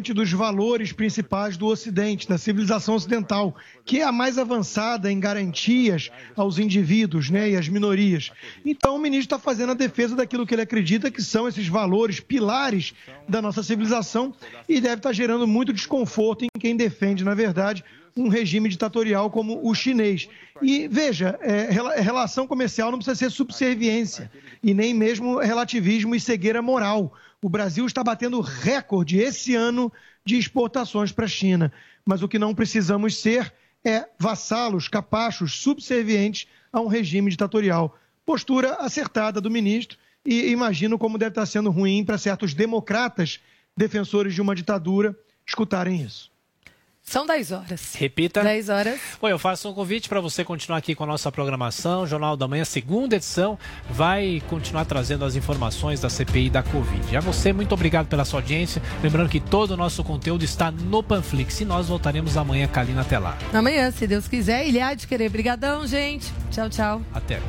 dos valores principais do Ocidente, da civilização ocidental, que é a mais avançada em garantias aos indivíduos né, e às minorias. Então, o ministro está fazendo a defesa daquilo que ele acredita que são esses valores, pilares da nossa civilização, e deve estar gerando muito desconforto em quem defende, na verdade, um regime ditatorial como o chinês. E veja, é, relação comercial não precisa ser subserviência e nem mesmo relativismo e cegueira moral. O Brasil está batendo recorde esse ano de exportações para a China. Mas o que não precisamos ser é vassalos, capachos, subservientes a um regime ditatorial. Postura acertada do ministro e imagino como deve estar sendo ruim para certos democratas, defensores de uma ditadura, escutarem isso. São 10 horas. Repita. 10 horas. Bom, eu faço um convite para você continuar aqui com a nossa programação. Jornal da Manhã, segunda edição, vai continuar trazendo as informações da CPI da Covid. A você, muito obrigado pela sua audiência. Lembrando que todo o nosso conteúdo está no Panflix e nós voltaremos amanhã, Kalina, até lá. Amanhã, se Deus quiser, ele há de querer. Brigadão, gente. Tchau, tchau. Até.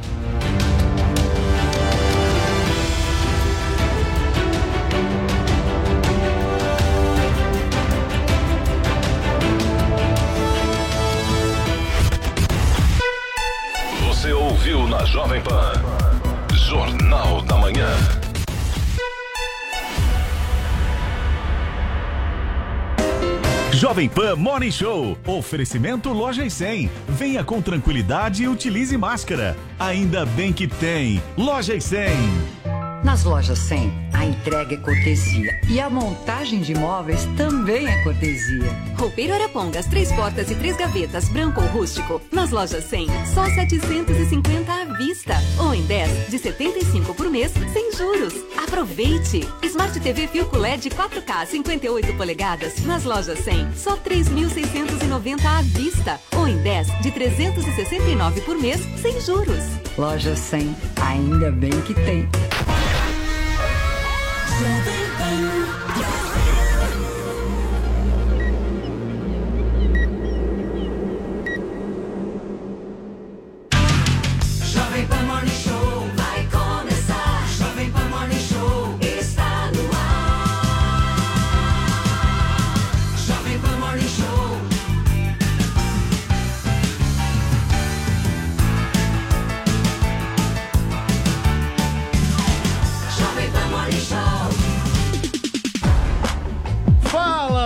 Ouviu na Jovem Pan. Jornal da Manhã. Jovem Pan Morning Show. Oferecimento Loja e 100. Venha com tranquilidade e utilize máscara. Ainda bem que tem. Loja e 100. Nas lojas 100, a entrega é cortesia e a montagem de móveis também é cortesia. Roupeiro Arapongas, três portas e três gavetas, branco ou rústico. Nas lojas 100, só 750 à vista. Ou em 10, de 75 por mês, sem juros. Aproveite! Smart TV Filco LED 4K 58 polegadas. Nas lojas 100, só 3.690 à vista. Ou em 10, de 369 por mês, sem juros. Loja 100, ainda bem que tem. Let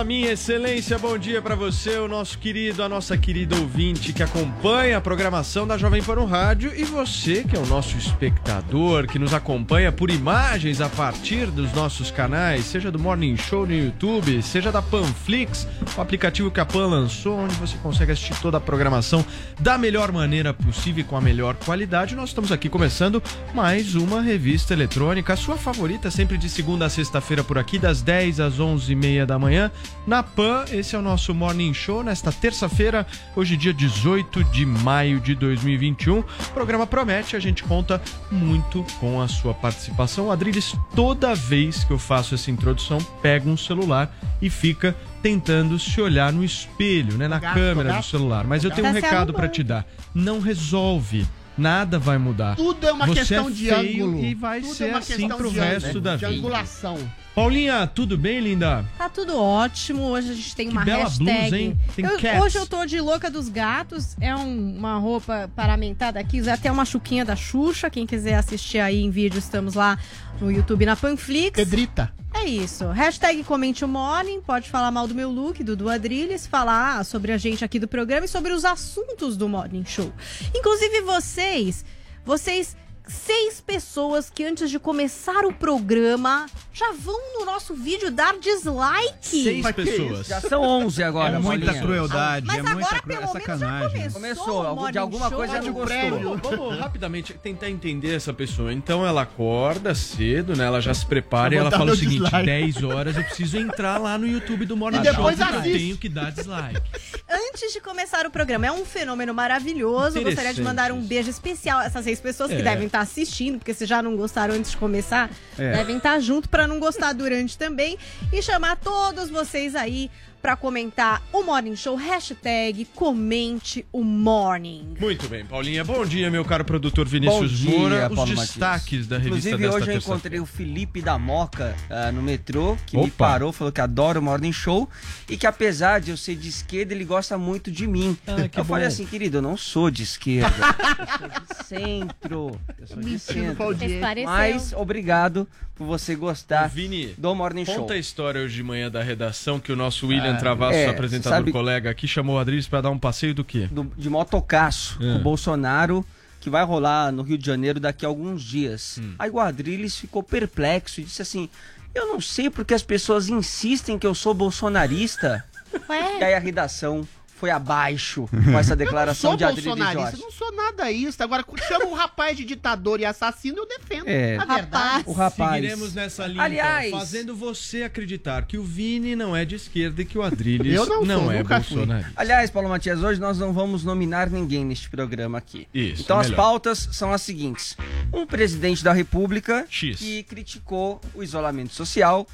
minha excelência, bom dia para você, o nosso querido, a nossa querida ouvinte que acompanha a programação da Jovem Pan no Rádio e você que é o nosso espectador, que nos acompanha por imagens a partir dos nossos canais, seja do Morning Show no YouTube, seja da Panflix, o aplicativo que a Pan lançou, onde você consegue assistir toda a programação da melhor maneira possível e com a melhor qualidade. Nós estamos aqui começando mais uma revista eletrônica, a sua favorita, sempre de segunda a sexta-feira por aqui, das 10 às 11h30 da manhã na PAN. Esse é o nosso Morning Show nesta terça-feira, hoje dia 18 de maio de 2021. O programa promete, a gente conta muito com a sua participação. Adriles, toda vez que eu faço essa introdução, pega um celular e fica tentando se olhar no espelho, né, na gato, câmera gato, do celular. Mas eu tenho um tá recado para te dar. Não resolve. Nada vai mudar. Tudo é uma Você questão é de ângulo. E vai Tudo é ser é assim pro resto ângulo, da vida. De angulação. Paulinha, tudo bem, linda? Tá tudo ótimo. Hoje a gente tem que uma bela hashtag. Blusa, hein? Tem eu, hoje eu tô de louca dos gatos. É um, uma roupa paramentada aqui. Usei até uma chuquinha da Xuxa. Quem quiser assistir aí em vídeo, estamos lá no YouTube na Panflix. Pedrita. É isso. Hashtag comente o morning. Pode falar mal do meu look, do do Adrilles, falar sobre a gente aqui do programa e sobre os assuntos do Morning Show. Inclusive vocês, vocês seis pessoas que antes de começar o programa já vão no nosso vídeo dar dislike. Seis pessoas. Já são onze agora. É muita crueldade, Mas é agora, muita pelo menos, sacanagem. Já começou. começou de alguma show, coisa não gostou. Vamos rapidamente tentar entender essa pessoa. Então ela acorda cedo, né? Ela já se prepara e ela fala o seguinte: dislike. 10 horas eu preciso entrar lá no YouTube do Morning Show. Eu tenho que dar dislike. Antes de começar o programa, é um fenômeno maravilhoso. Gostaria de mandar um beijo especial a essas seis pessoas é. que devem estar assistindo, porque se já não gostaram antes de começar, é. devem estar junto para não gostar durante também. E chamar todos vocês aí para comentar o Morning Show. Hashtag comente o Morning. Muito bem, Paulinha. Bom dia, meu caro produtor Vinícius Bom dia, Moura. Os Paulo destaques Matias. da revista Inclusive, desta hoje eu encontrei o Felipe da Moca ah, no metrô, que me Opa. parou, falou que adora o Morning Show e que apesar de eu ser de esquerda, ele gosta muito de mim. Ah, que eu falei bom. assim, querido, eu não sou de esquerda, eu sou de centro. Eu sou de centro. Mas obrigado por você gostar Vini, do Morning Show. Conta a história hoje de manhã da redação que o nosso William Ah, Travassos, é, apresentador sabe- colega aqui, chamou o Adriles para dar um passeio do quê? do- de motocaço É. com o Bolsonaro, que vai rolar no Rio de Janeiro daqui a alguns dias. Hum. Aí o Adriles ficou perplexo e disse assim: Eu não sei porque as pessoas insistem que eu sou bolsonarista. E Ué, aí a redação foi abaixo com essa declaração sou de Adriles bolsonarista, Jorge. não sou nada isso. Agora, chama um rapaz de ditador e assassino, eu defendo. É. A verdade. O rapaz. Seguiremos nessa linha, Aliás- então, fazendo você acreditar que o Vini não é de esquerda e que o Adriles Eu não sou, é nunca fui. bolsonarista. Aliás, Paulo Matias, hoje nós não vamos nominar ninguém neste programa aqui. Isso, Então as melhor. pautas são as seguintes: um presidente da República X. que criticou o isolamento social,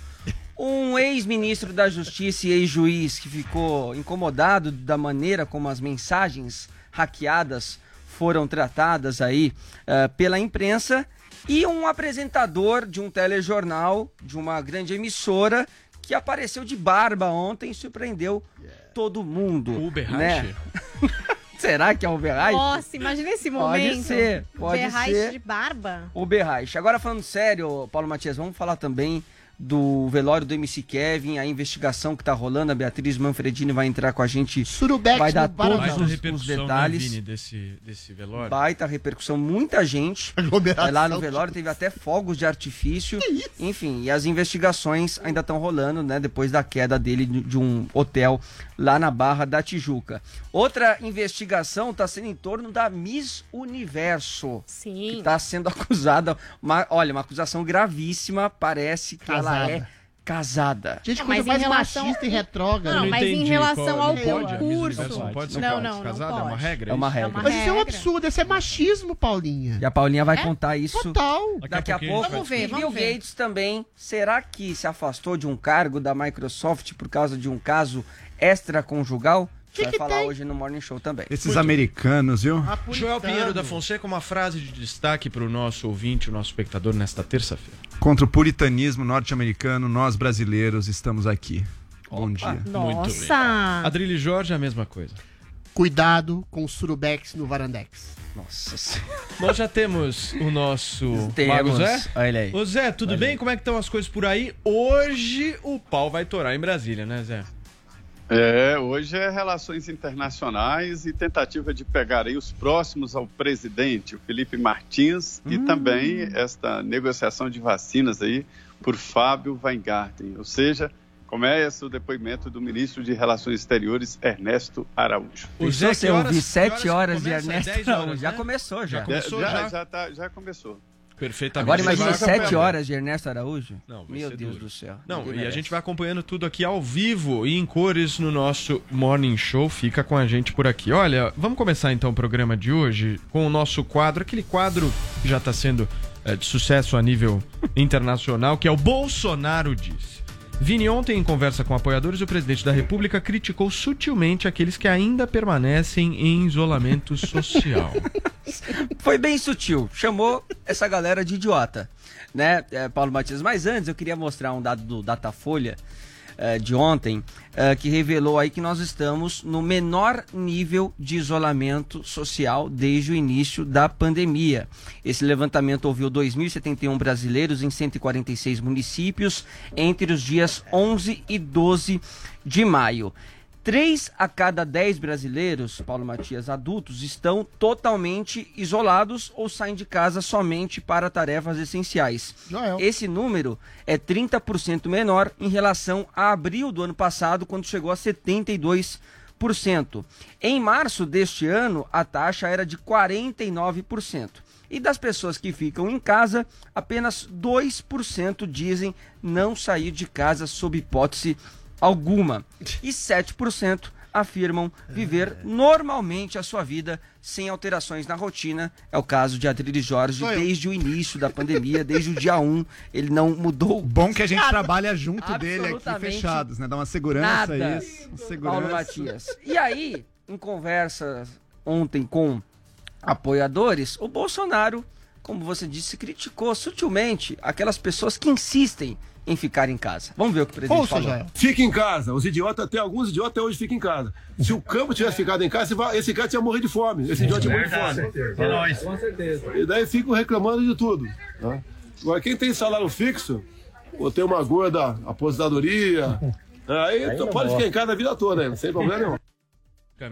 um ex-ministro da Justiça e ex-juiz que ficou incomodado da maneira como as mensagens hackeadas foram tratadas aí eh, pela imprensa e um apresentador de um telejornal de uma grande emissora que apareceu de barba ontem e surpreendeu todo mundo. O Uberreich? né? Será que é o Uberreich? nossa, imagina esse Pode momento. ser, pode Berrais ser. de barba. O Berraich. Agora falando sério, Paulo Matias, vamos falar também do velório do MC Kevin, a investigação que tá rolando, a Beatriz Manfredini vai entrar com a gente, Surubex vai dar todos Baita os, os repercussão, detalhes. né, Vini, desse, desse velório. Baita repercussão, muita gente vai lá no velório, teve até fogos de artifício. Enfim, e as investigações ainda estão rolando, né? Depois da queda dele de um hotel lá na Barra da Tijuca. Outra investigação está sendo em torno da Miss Universo Sim. está sendo acusada. Uma, olha, uma acusação gravíssima. Parece que ela Casada. é casada. Gente, Não, coisa mas em mais relação- machista e retrógrada. Não, Eu mas em relação qual- ao não pode, concurso. Não pode ser Não, casada, não, não casada, é uma regra. É uma regra. uma Mas isso é um absurdo, isso é machismo, Paulinha. E a Paulinha vai É? contar isso Total. daqui a pouco. gente Vamos ver, E vamos Bill. Gates também, será que se afastou de um cargo da Microsoft por causa de um caso extraconjugal? Que vai que falar tem? hoje no Morning Show também. Esses americanos, viu? Joel Pinheiro da Fonseca, uma frase de destaque para o nosso ouvinte, o nosso espectador nesta terça-feira. Contra o puritanismo norte-americano, nós brasileiros estamos aqui. Bom dia. Muito bem. Nossa. Adrilho Jorge, a mesma coisa. Cuidado com o Surubex no Varandex. Nossa senhora. Nós já temos o nosso Mago Temos. Zé. Olha aí. Ô Zé, tudo bem? Como é que estão as coisas por aí? Hoje o pau vai torar em Brasília, né, Zé? É, hoje é relações internacionais e tentativa de pegar aí os próximos ao presidente, o Felipe Martins, e também esta negociação de vacinas aí por Fábio Weingarten. Ou seja, começa o depoimento do ministro de Relações Exteriores, Ernesto Araújo. O Pensou Zé, você que horas- ouvir que sete horas de começa? Ernesto 10 horas, Araújo. Já né? começou, já. Já começou, já, já? já, tá- já começou. Perfeitamente. Agora imagina vai sete acompanhando. horas de Ernesto Araújo. Não, Meu Deus duro. do céu. Não, e a gente vai acompanhando tudo aqui ao vivo e em cores no nosso Morning Show. Fica com a gente por aqui. Olha, vamos começar então o programa de hoje com o nosso quadro, aquele quadro que já está sendo é, de sucesso a nível internacional, que é o Bolsonaro Disse. Vini, ontem, em conversa com apoiadores, o presidente da República criticou sutilmente aqueles que ainda permanecem em isolamento social. Foi bem sutil. Chamou essa galera de idiota, né, é, Paulo Matias? Mas antes eu queria mostrar um dado do Datafolha é, de ontem é, que revelou aí que nós estamos no menor nível de isolamento social desde o início da pandemia. Esse levantamento ouviu 2.071 brasileiros em 146 municípios entre os dias 11 e 12 de maio. Três a cada dez brasileiros, Paulo Matias, adultos, estão totalmente isolados ou saem de casa somente para tarefas essenciais. Joel. Esse número é 30% menor em relação a abril do ano passado, quando chegou a 72%. Em março deste ano, a taxa era de 49%. E das pessoas que ficam em casa, apenas 2% dizem não sair de casa sob hipótese alguma. E 7% afirmam viver normalmente a sua vida sem alterações na rotina. É o caso de Adriles Jorge eu. desde o início da pandemia, desde o dia 1, ele não mudou. Bom que a gente nada. trabalha junto dele aqui fechados, né? Dá uma segurança nada. isso. uma Paulo Segurança. Matias. E aí, em conversa ontem com apoiadores, o Bolsonaro, como você disse, criticou sutilmente aquelas pessoas que insistem em ficar em casa. Vamos ver o que o presidente falou. Fica em casa. Os idiotas, até alguns idiotas até hoje ficam em casa. Se o campo tivesse ficado em casa, esse cara tinha morrido de fome. Esse idiota tinha morrido de fome. É nóis. Com certeza. E daí ficam reclamando de tudo. Agora, quem tem salário fixo, ou tem uma gorda aposentadoria, aí Aí pode ficar em casa a vida toda, né? sem problema nenhum.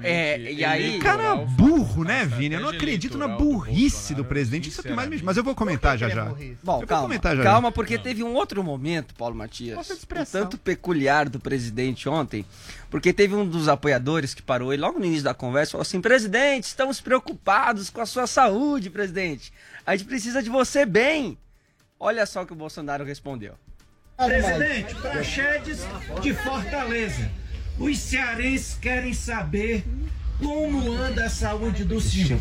É, e aí. Cara burro, né, Vini? Eu não acredito na burrice do presidente. Isso é o que mais me... Mas eu vou comentar já já. Bom, Eu vou calma, comentar já calma, já. porque teve um outro momento, Paulo Matias, um tanto peculiar do presidente ontem, porque teve um dos apoiadores que parou e logo no início da conversa falou assim: presidente, estamos preocupados com a sua saúde, presidente. A gente precisa de você bem. Olha só o que o Bolsonaro respondeu. Presidente, Praxedes de Fortaleza. Os cearenses querem saber como anda a saúde do senhor.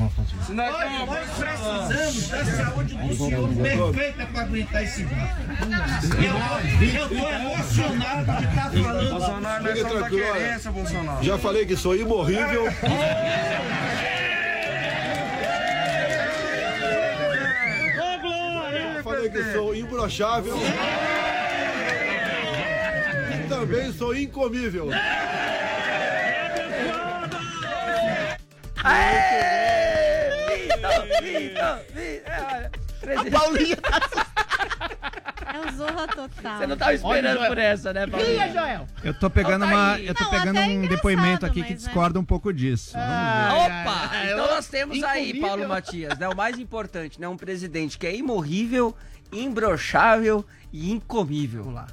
Olha, nós precisamos da saúde do senhor perfeita para aguentar esse barco. Eu, tô emocionado de estar falando. Bolsonaro, nós somos da querência, Bolsonaro. Já falei que sou imorrível. Já falei que sou imbrochável. Também sou incomível. Aê! Vitor, Vitor, Vitor. É, olha, presidente- Paulinha É o Zorra total. Você não tava esperando Joel. por essa, né, Paulinho? Cria, Joel. Eu tô pegando Conta uma, aí. eu tô Não, pegando é um depoimento aqui que mas, discorda um pouco disso. Ah. Opa! É, Então nós temos aí. Paulo Matias, né? O mais importante, né? Um presidente que é imorrível, imbrochável e incomível. Vamos lá.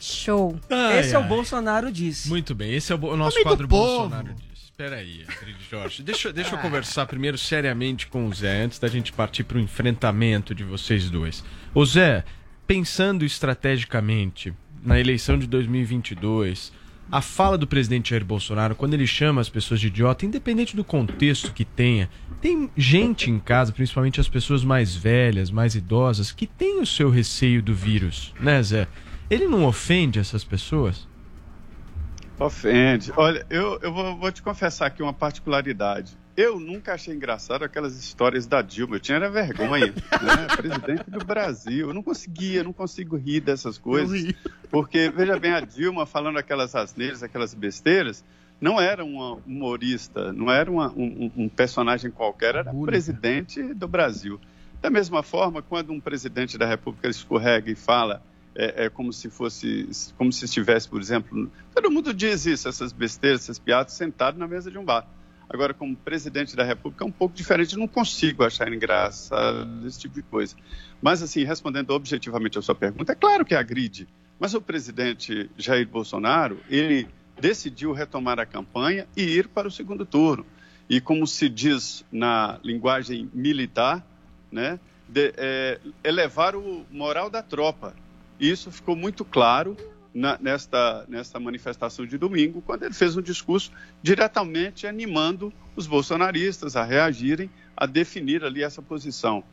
Show. Esse é o Bolsonaro disse. Muito bem, esse é o, nosso do quadro povo. Bolsonaro diz. Espera aí, Adrilho Jorge. Deixa, deixa eu Ah. conversar primeiro seriamente com o Zé, antes da gente partir para o enfrentamento de vocês dois. Ô Zé, pensando estrategicamente na eleição de 2022, a fala do presidente Jair Bolsonaro, quando ele chama as pessoas de idiota, independente do contexto que tenha, tem gente em casa, principalmente as pessoas mais velhas, mais idosas, que tem o seu receio do vírus, né, Zé? Ele não ofende essas pessoas? Ofende. Olha, eu, eu vou, vou te confessar aqui uma particularidade. Eu nunca achei engraçado aquelas histórias da Dilma. Eu tinha era vergonha, né? Presidente do Brasil. Eu não conseguia, não consigo rir dessas coisas. Porque, veja bem, a Dilma falando aquelas asneiras, aquelas besteiras, não era uma humorista, não era uma- um, um- um personagem qualquer, era presidente do Brasil. Da mesma forma, quando um presidente da República escorrega e fala é, é como se fosse, como se estivesse, por exemplo, todo mundo diz isso, essas besteiras, essas piadas, sentado na mesa de um bar. Agora, como presidente da República, é um pouco diferente, não consigo achar engraçado esse tipo de coisa. Mas, assim, respondendo objetivamente a sua pergunta, é claro que agride, mas o presidente Jair Bolsonaro, ele decidiu retomar a campanha e ir para o segundo turno. E como se diz na linguagem militar, né, de, é, elevar o moral da tropa. Isso ficou muito claro na- nesta, nesta manifestação de domingo, quando ele fez um discurso diretamente animando os bolsonaristas a reagirem, a definir ali essa posição.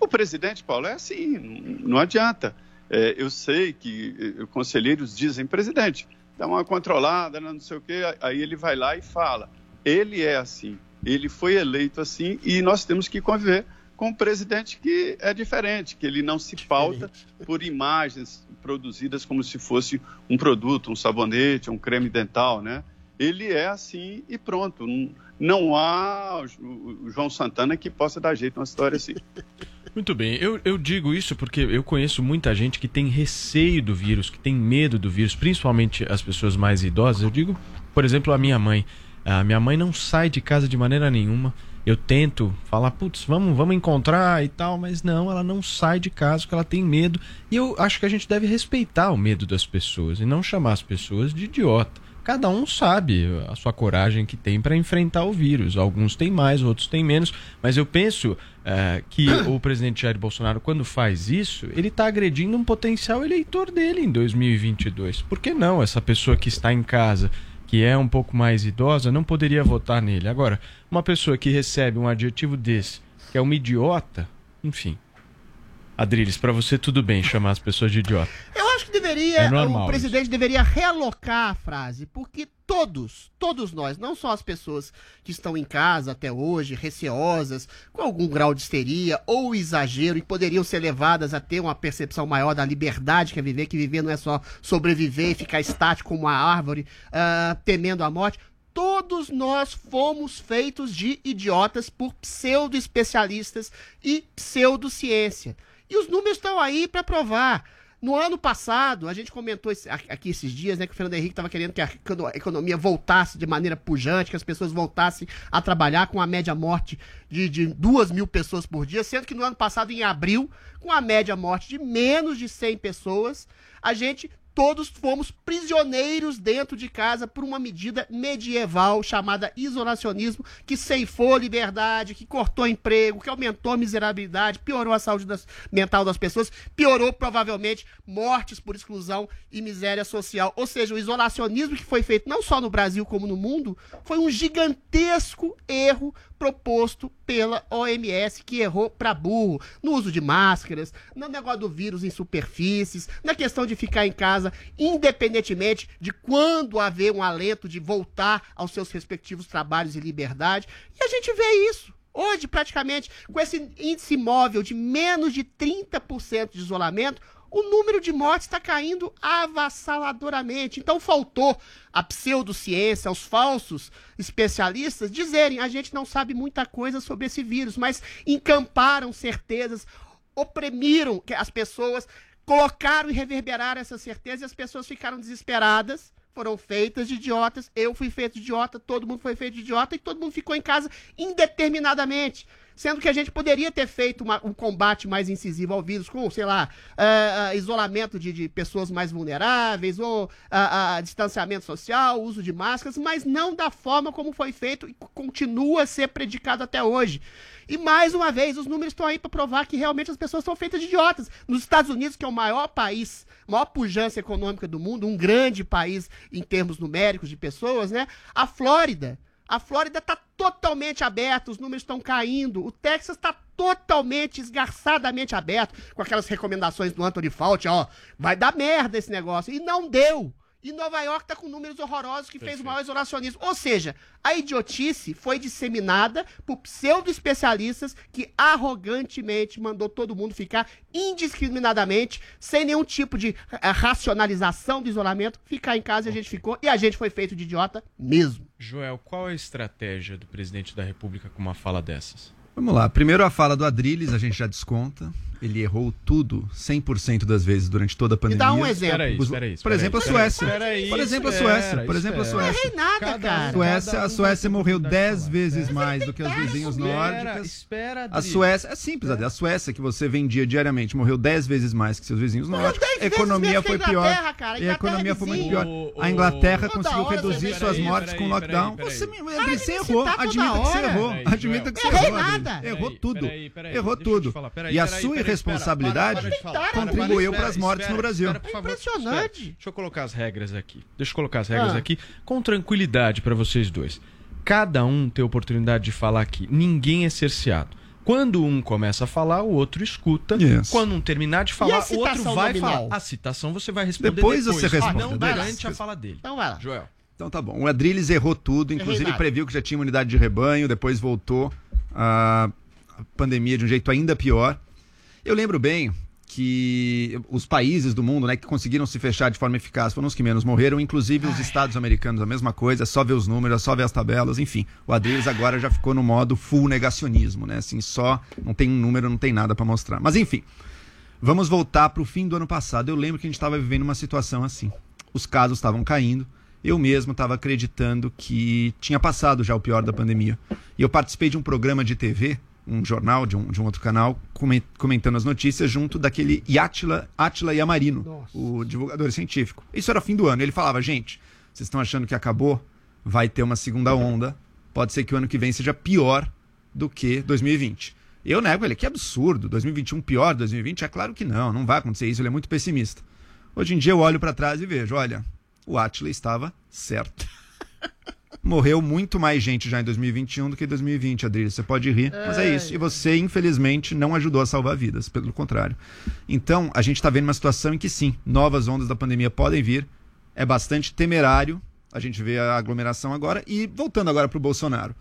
O presidente, Paulo, é assim, não, adianta. É, eu sei que eh, conselheiros dizem, presidente, dá uma controlada, não sei o quê, aí ele vai lá e fala. Ele é assim, ele foi eleito assim e nós temos que conviver com um presidente que é diferente, que ele não se pauta por imagens produzidas como se fosse um produto, um sabonete, um creme dental, né? Ele é assim e pronto. Não, há o João Santana que possa dar jeito numa história assim. Muito bem, eu, eu digo isso porque eu conheço muita gente que tem receio do vírus, que tem medo do vírus, principalmente as pessoas mais idosas. Eu digo, por exemplo, a minha mãe. A minha mãe não sai de casa de maneira nenhuma. Eu tento falar, putz, vamos, vamos encontrar e tal, mas não, ela não sai de casa porque ela tem medo. E eu acho que a gente deve respeitar o medo das pessoas e não chamar as pessoas de idiota. Cada um sabe a sua coragem que tem para enfrentar o vírus. Alguns têm mais, outros têm menos. Mas eu penso eh, que o presidente Jair Bolsonaro, quando faz isso, ele está agredindo um potencial eleitor dele em 2022. Por que não essa pessoa que está em casa, que é um pouco mais idosa, não poderia votar nele. Agora, uma pessoa que recebe um adjetivo desse, que é uma idiota, enfim. Adriles, para você tudo bem chamar as pessoas de idiota. Eu acho que deveria, É normal o presidente deveria realocar a frase, porque todos, todos nós, não só as pessoas que estão em casa até hoje, receosas, com algum grau de histeria ou exagero e poderiam ser levadas a ter uma percepção maior da liberdade que é viver, que viver não é só sobreviver e ficar estático como uma árvore, ah, temendo a morte. Todos nós fomos feitos de idiotas por pseudo-especialistas e pseudociência. E os números estão aí para provar. No ano passado, a gente comentou esse- aqui esses dias, né, que o Fernando Henrique estava querendo que a economia voltasse de maneira pujante, que as pessoas voltassem a trabalhar com a média morte de, de duas mil pessoas por dia, sendo que no ano passado, em abril, com a média morte de menos de 100 pessoas, a gente todos fomos prisioneiros dentro de casa por uma medida medieval chamada isolacionismo, que ceifou liberdade, que cortou emprego, que aumentou a miserabilidade, piorou a saúde das- mental das pessoas, piorou provavelmente mortes por exclusão e miséria social. Ou seja, o isolacionismo que foi feito não só no Brasil como no mundo foi um gigantesco erro proposto pela OMS, que errou pra burro no uso de máscaras, no negócio do vírus em superfícies, na questão de ficar em casa, independentemente de quando haver um alento de voltar aos seus respectivos trabalhos e liberdade. E a gente vê isso. Hoje, praticamente, com esse índice móvel de menos de 30% de isolamento, o número de mortes está caindo avassaladoramente. Então faltou a pseudociência, aos falsos especialistas dizerem a gente não sabe muita coisa sobre esse vírus, mas encamparam certezas, oprimiram as pessoas, colocaram e reverberaram essa certeza e as pessoas ficaram desesperadas. Foram feitas de idiotas, eu fui feito de idiota, todo mundo foi feito de idiota e todo mundo ficou em casa indeterminadamente. Sendo que a gente poderia ter feito uma- um combate mais incisivo ao vírus, com, sei lá, ah, isolamento de, de pessoas mais vulneráveis, ou ah, distanciamento social, uso de máscaras, mas não da forma como foi feito e continua a ser predicado até hoje. E mais uma vez, os números estão aí para provar que realmente as pessoas são feitas de idiotas. Nos Estados Unidos, que é o maior país, maior pujança econômica do mundo, um grande país em termos numéricos de pessoas, né? A Flórida. A Flórida está totalmente aberta, os números estão caindo. O Texas está totalmente, esgarçadamente aberto, com aquelas recomendações do Anthony Fauci, ó, vai dar merda esse negócio. E não deu. E Nova York está com números horrorosos que fez o maior isolacionismo. Ou seja, a idiotice foi disseminada por pseudo-especialistas que arrogantemente mandou todo mundo ficar indiscriminadamente, sem nenhum tipo de eh, racionalização do isolamento, ficar em casa e a gente ficou. E a gente foi feito de idiota mesmo. Joel, qual é a estratégia do presidente da República com uma fala dessas? Vamos lá. Primeiro a fala do Adrilles, a gente já desconta. Ele errou tudo 100% das vezes durante toda a pandemia. dá um exemplo. Espera aí, Os- espera aí, Por exemplo, a Suécia. Por exemplo, a Suécia. Por exemplo, a. Suécia. Não errei nada, cara. Suécia, a Suécia morreu oportunidade 10 de falar. vezes mais do que os vizinhos Espera, nórdicos. espera, A. Suécia, é simples, a Suécia que você vendia diariamente morreu 10 vezes mais que seus vizinhos nórdicos. 10 A vezes economia foi a pior. E a economia foi muito pior. A Inglaterra conseguiu reduzir suas peraí, mortes peraí, com peraí, lockdown. peraí. Você, me errou. Admita que você errou. Peraí, Admita que você Errei errou. Errou Peraí, tudo. peraí, peraí, Errou tudo. Peraí, E a peraí, sua peraí, irresponsabilidade espera, para, para de falar. contribuiu Para, as espera, mortes no Brasil. espera, favor. Impressionante. Espera. Deixa eu colocar as regras aqui. Deixa eu colocar as regras Ah. aqui com tranquilidade para vocês dois. Cada um tem oportunidade de falar aqui. Ninguém é cerceado. Quando um começa a falar, o outro escuta. Yes. Quando um terminar de falar, o outro vai nominal? falar. A citação você vai responder Depois depois. você responde. Não lá. durante a fala dele. Então vai lá. Joel. Então tá bom. O Adrilles errou tudo, inclusive nada. previu que já tinha imunidade de rebanho, depois voltou a pandemia de um jeito ainda pior. Eu lembro bem que os países do mundo né, que conseguiram se fechar de forma eficaz foram os que menos morreram, inclusive os Estados americanos, a mesma coisa, é só ver os números, é só ver as tabelas, enfim. O Adrilles agora já ficou no modo full negacionismo, né? Assim, só não tem um número, não tem nada para mostrar. Mas enfim, Vamos voltar para o fim do ano passado. Eu lembro que a gente estava vivendo uma situação assim. Os casos estavam caindo. Eu mesmo estava acreditando que tinha passado já o pior da pandemia. E eu participei de um programa de TV, um jornal de um, de um outro canal, come- comentando as notícias junto daquele Átila, Átila Yamarino, o divulgador científico. Isso era fim do ano. Ele falava, gente, vocês estão achando que acabou? Vai ter uma segunda onda. Pode ser que o ano que vem seja pior do que 2020. Eu nego ele, que absurdo, 2021 pior, 2020? É claro que não, não vai acontecer isso, ele é muito pessimista. Hoje em dia eu olho para trás e vejo, olha, o Atila estava certo. Morreu muito mais gente já em 2021 do que em 2020, Adriles. Você pode rir, mas é isso. E você, infelizmente, não ajudou a salvar vidas, pelo contrário. Então, a gente está vendo uma situação em que sim, novas ondas da pandemia podem vir. É bastante temerário. A gente vê a aglomeração agora. E voltando agora para o Bolsonaro.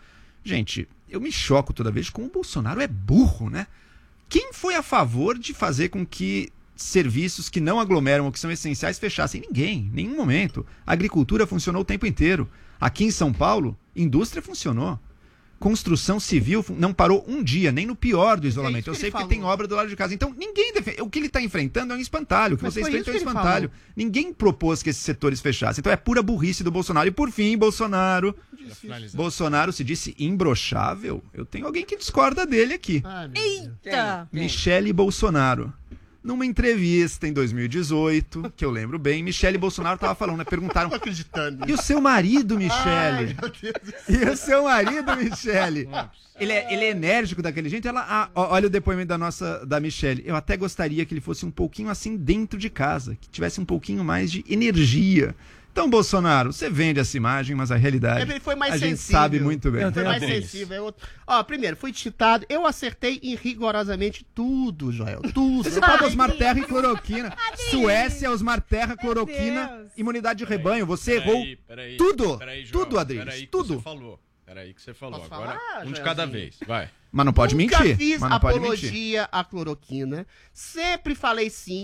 Gente, eu me choco toda vez como o Bolsonaro é burro, né? Quem foi a favor de fazer com que serviços que não aglomeram ou que são essenciais fechassem? Ninguém, em nenhum momento. A agricultura funcionou o tempo inteiro. Aqui em São Paulo, indústria funcionou. Construção civil não parou um dia, nem no pior do isolamento. Eu que sei porque tem obra do lado de casa. Então, ninguém defende. O que ele está enfrentando é um espantalho. O que Mas vocês foi enfrentam é um espantalho. Ninguém propôs que esses setores fechassem. Então é pura burrice do Bolsonaro. E por fim, Bolsonaro. Bolsonaro se disse imbrochável. Eu tenho alguém que discorda dele aqui. Eita! Michele Bolsonaro. Numa entrevista em 2018, que eu lembro bem, Michele Bolsonaro tava falando, né? Perguntaram. Tô acreditando. E o seu marido, Michele? Ai, E o seu marido, Michele? Ele é, ele é enérgico daquele jeito. Ela, ah, olha o depoimento da nossa da Michele. Eu até gostaria que ele fosse um pouquinho assim dentro de casa, que tivesse um pouquinho mais de energia. Então, Bolsonaro, você vende essa imagem, mas a realidade Ele foi mais a gente sensível. sabe muito bem. Foi mais sensível. Eu- Ó, primeiro, fui citado. Eu acertei em rigorosamente tudo, Joel. Tudo. Você paga Osmar Terra e cloroquina. Suécia, Osmar Terra, cloroquina, imunidade de rebanho. Você errou Peraí, peraí, tudo. peraí, João, tudo, Adriles. peraí que Tudo. Você falou. Peraí que você falou. Posso Agora, falar, um de cada Joelzinho? vez. Vai. Mas não pode Nunca mentir. fiz Mas não pode mentir. apologia à cloroquina. Sempre falei sim.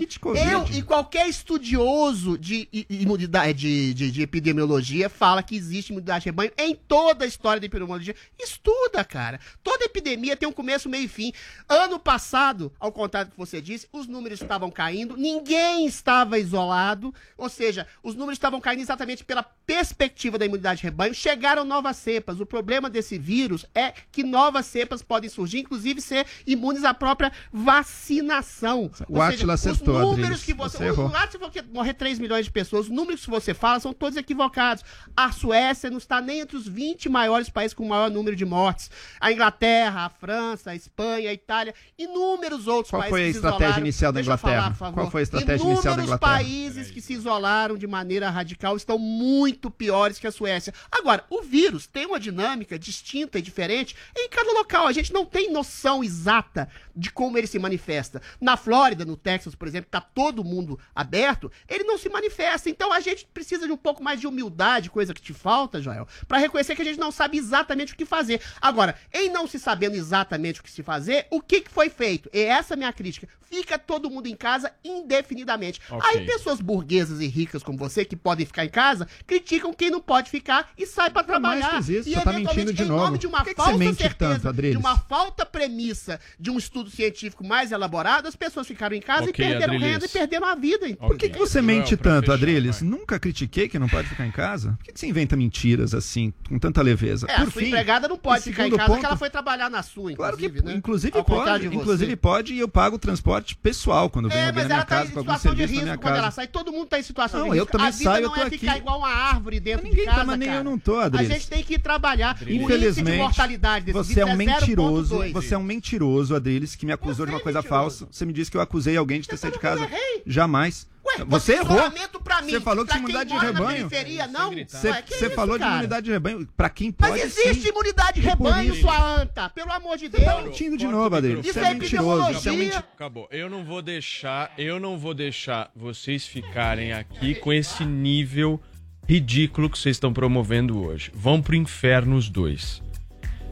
Eu e qualquer estudioso de imunidade, de, de, de epidemiologia fala que existe imunidade de rebanho em toda a história da epidemiologia. Estuda, cara. Toda epidemia tem um começo, meio e fim. Ano passado, ao contrário do que você disse, os números estavam caindo, ninguém estava isolado, ou seja, os números estavam caindo exatamente pela perspectiva da imunidade de rebanho. Chegaram novas cepas. O problema desse vírus é que novas cepas podem surgir, inclusive ser imunes à própria vacinação. O seja, acertou, Os números Adriles. que você. Você errou. falou que ia morrer 3 milhões de pessoas. Os números que você fala são todos equivocados. A Suécia não está nem entre os 20 maiores países com o maior número de mortes. A Inglaterra, a França, a Espanha, a Itália, inúmeros outros Qual países foi a se estratégia inicial da Inglaterra? falar. Qual foi a estratégia inicial da Inúmeros Inglaterra? países que se isolaram de maneira radical estão muito piores que a Suécia. Agora, o vírus tem uma dinâmica distinta e diferente em cada local. A gente não tem noção exata de como ele se manifesta. Na Flórida, no Texas, por exemplo, tá todo mundo aberto, ele não se manifesta. Então a gente precisa de um pouco mais de humildade, coisa que te falta, Joel, para reconhecer que a gente não sabe exatamente o que fazer. Agora, em não se sabendo exatamente o que se fazer, o que, que foi feito? E essa é a minha crítica. Fica todo mundo em casa indefinidamente. Ok. Aí pessoas burguesas e ricas como você, que podem ficar em casa, criticam quem não pode ficar e sai para trabalhar. fiz isso, e você tá mentindo de em novo. nome de uma que que falsa mente certeza, tanto, de uma falta premissa de um estudo científico mais elaborado, as pessoas ficaram em casa Ok, e perderam Adriles. renda e perderam a vida. Por que, que você mente tanto, Adriles? Nunca critiquei que não pode ficar em casa. Por que, que você inventa mentiras assim, com tanta leveza? É, Por a sua fim, empregada não pode ficar em casa ponto- porque ela foi trabalhar na sua, Claro que, inclusive, né? inclusive pode, inclusive pode e eu pago o transporte pessoal quando vem É, alguém na mas minha ela tá casa em com algum situação de serviço na minha risco quando ela casa. sai. Todo mundo tá em situação Não, de eu risco. também a vida saio, não eu tô é ficar aqui. igual uma árvore dentro Ninguém de casa, tá, mas nem eu não tô, A Adriles. gente tem que trabalhar. O índice de Infelizmente, mortalidade desse você é um mentiroso, 0,2. você é um mentiroso, Adriles, que me acusou de uma coisa falsa. Você me disse que eu acusei alguém de ter saído de casa. Jamais. você errou. mim, Você falou que tinha imunidade de rebanho. periferia, não? Você, Ué, que você isso, falou de cara? imunidade de rebanho. Pra quem pode, Mas existe sim. imunidade de por rebanho, isso- sua anta. Pelo amor de Deus. tá mentindo de novo. Isso Você é é mentiroso. Você é um epidemiologia. menti- Acabou. Eu não vou deixar, eu não vou deixar vocês ficarem aqui com esse nível ridículo que vocês estão promovendo hoje. Vão pro inferno os dois.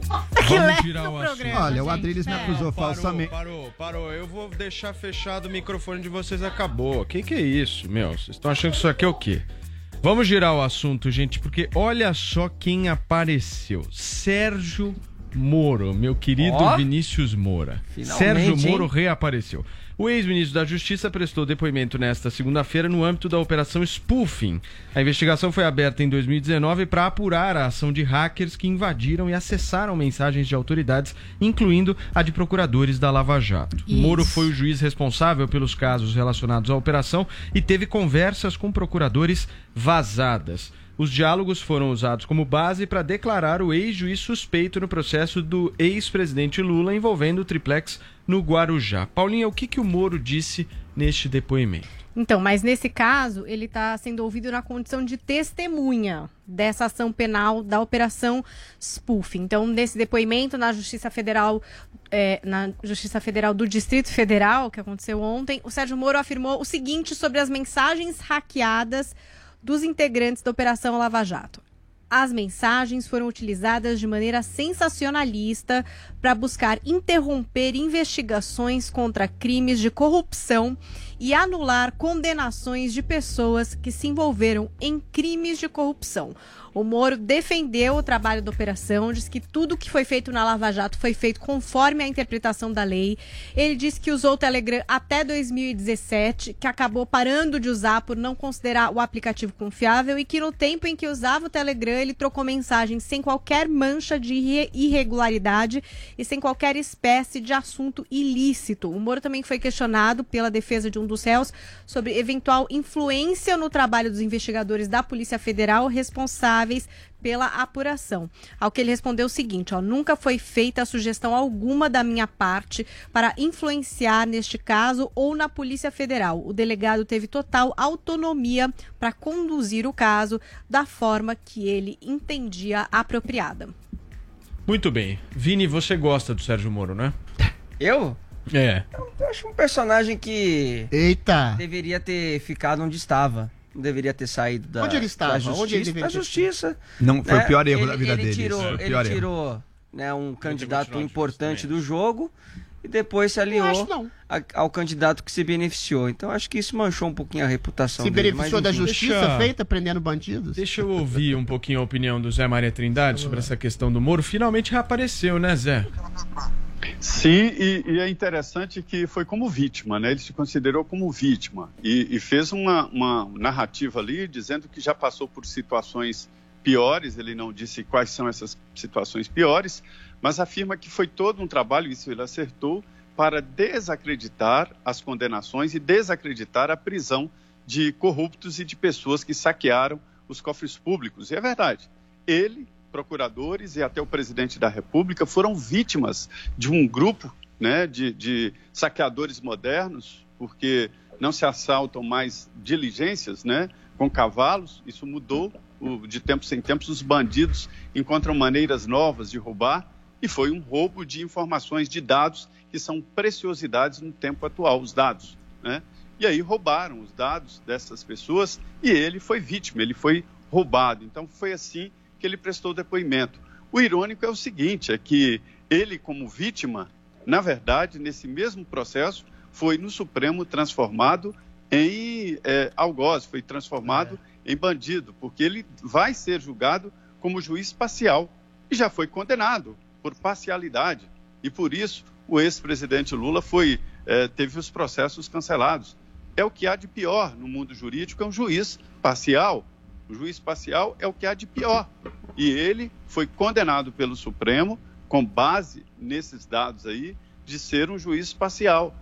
Vamos girar o assunto. Olha, o Adriles me É. acusou Parou, falsamente. Parou, parou. Eu vou deixar fechado o microfone de vocês. Acabou. Que que é isso, meu? Vocês estão achando que isso aqui é o quê? Vamos girar o assunto, gente, porque olha só quem apareceu. Sérgio Moro, meu querido Ó. Vinícius Moura. Finalmente, Sérgio Moro hein? reapareceu. O ex-ministro da Justiça prestou depoimento nesta segunda-feira no âmbito da Operação Spoofing. A investigação foi aberta em 2019 para apurar a ação de hackers que invadiram e acessaram mensagens de autoridades, incluindo a de procuradores da Lava Jato. Isso. Moro foi o juiz responsável pelos casos relacionados à operação e teve conversas com procuradores vazadas. Os diálogos foram usados como base para declarar o ex-juiz suspeito no processo do ex-presidente Lula envolvendo o triplex no Guarujá. Paulinha, o que, que o Moro disse neste depoimento? Então, mas nesse caso, ele está sendo ouvido na condição de testemunha dessa ação penal da Operação Spoof. Então, nesse depoimento na Justiça Federal, é, na Justiça Federal do Distrito Federal, que aconteceu ontem, o Sérgio Moro afirmou o seguinte sobre as mensagens hackeadas dos integrantes da Operação Lava Jato. As mensagens foram utilizadas de maneira sensacionalista para buscar interromper investigações contra crimes de corrupção e anular condenações de pessoas que se envolveram em crimes de corrupção. O Moro defendeu o trabalho da operação, disse que tudo que foi feito na Lava Jato foi feito conforme a interpretação da lei. Ele disse que usou o Telegram até 2017, que acabou parando de usar por não considerar o aplicativo confiável e que no tempo em que usava o Telegram, ele trocou mensagens sem qualquer mancha de irregularidade e sem qualquer espécie de assunto ilícito. O Moro também foi questionado pela defesa de um dos réus sobre eventual influência no trabalho dos investigadores da Polícia Federal responsáveis pela apuração. Ao que ele respondeu o seguinte: ó, nunca foi feita sugestão alguma da minha parte para influenciar neste caso ou na Polícia Federal. O delegado teve total autonomia para conduzir o caso da forma que ele entendia apropriada. Muito bem. Vini, você gosta do Sérgio Moro, né? Eu? É. Eu acho um personagem que. Eita! Deveria ter ficado onde estava. Não deveria ter saído da. Onde ele estava? Da justiça. Onde ele deveria da justiça. Não, foi o pior erro ele, da vida ele dele, Tirou, o ele tirou né, um candidato importante do jogo e depois se aliou acho a- ao candidato que se beneficiou. Então acho que isso manchou um pouquinho a reputação Se dele. beneficiou da justiça Deixa- feita prendendo bandidos? Deixa eu ouvir um pouquinho a opinião do Zé Maria Trindade sobre essa questão do Moro. Finalmente reapareceu, né, Zé? Sim, e, e é interessante que foi como vítima, né? Ele se considerou como vítima e, e fez uma, uma narrativa ali dizendo que já passou por situações piores. Ele não disse quais são essas situações piores, mas afirma que foi todo um trabalho, isso ele acertou, para desacreditar as condenações e desacreditar a prisão de corruptos e de pessoas que saquearam os cofres públicos. E é verdade. Ele, procuradores e até o presidente da República foram vítimas de um grupo né, de, de saqueadores modernos, porque não se assaltam mais diligências né, com cavalos, isso mudou. De tempos em tempos, os bandidos encontram maneiras novas de roubar e foi um roubo de informações, de dados que são preciosidades no tempo atual, os dados. Né? E aí roubaram os dados dessas pessoas e ele foi vítima, ele foi roubado. Então foi assim que ele prestou depoimento. O irônico é o seguinte, é que ele como vítima, na verdade, nesse mesmo processo, foi no Supremo transformado em é, algoz, foi transformado em bandido, porque ele vai ser julgado como juiz parcial e já foi condenado por parcialidade. E por isso o ex-presidente Lula foi, é, teve os processos cancelados. É o que há de pior no mundo jurídico, é um juiz parcial. O juiz parcial é o que há de pior. E ele foi condenado pelo Supremo, com base nesses dados aí, de ser um juiz parcial.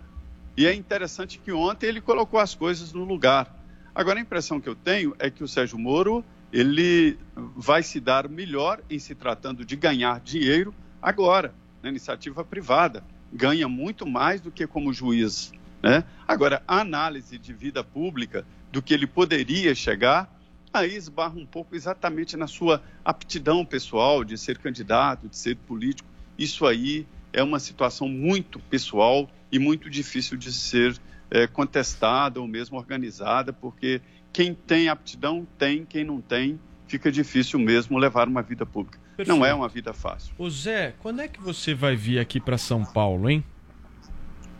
E é interessante que ontem ele colocou as coisas no lugar. Agora, a impressão que eu tenho é que o Sérgio Moro ele vai se dar melhor em se tratando de ganhar dinheiro agora, na iniciativa privada. Ganha muito mais do que como juiz. Né? Agora, a análise de vida pública, do que ele poderia chegar, aí esbarra um pouco exatamente na sua aptidão pessoal de ser candidato, de ser político. Isso aí é uma situação muito pessoal e muito difícil de ser é, contestada ou mesmo organizada, porque quem tem aptidão tem, quem não tem, fica difícil mesmo levar uma vida pública. Perfeito. Não é uma vida fácil. Ô Zé, quando é que você vai vir aqui para São Paulo, hein?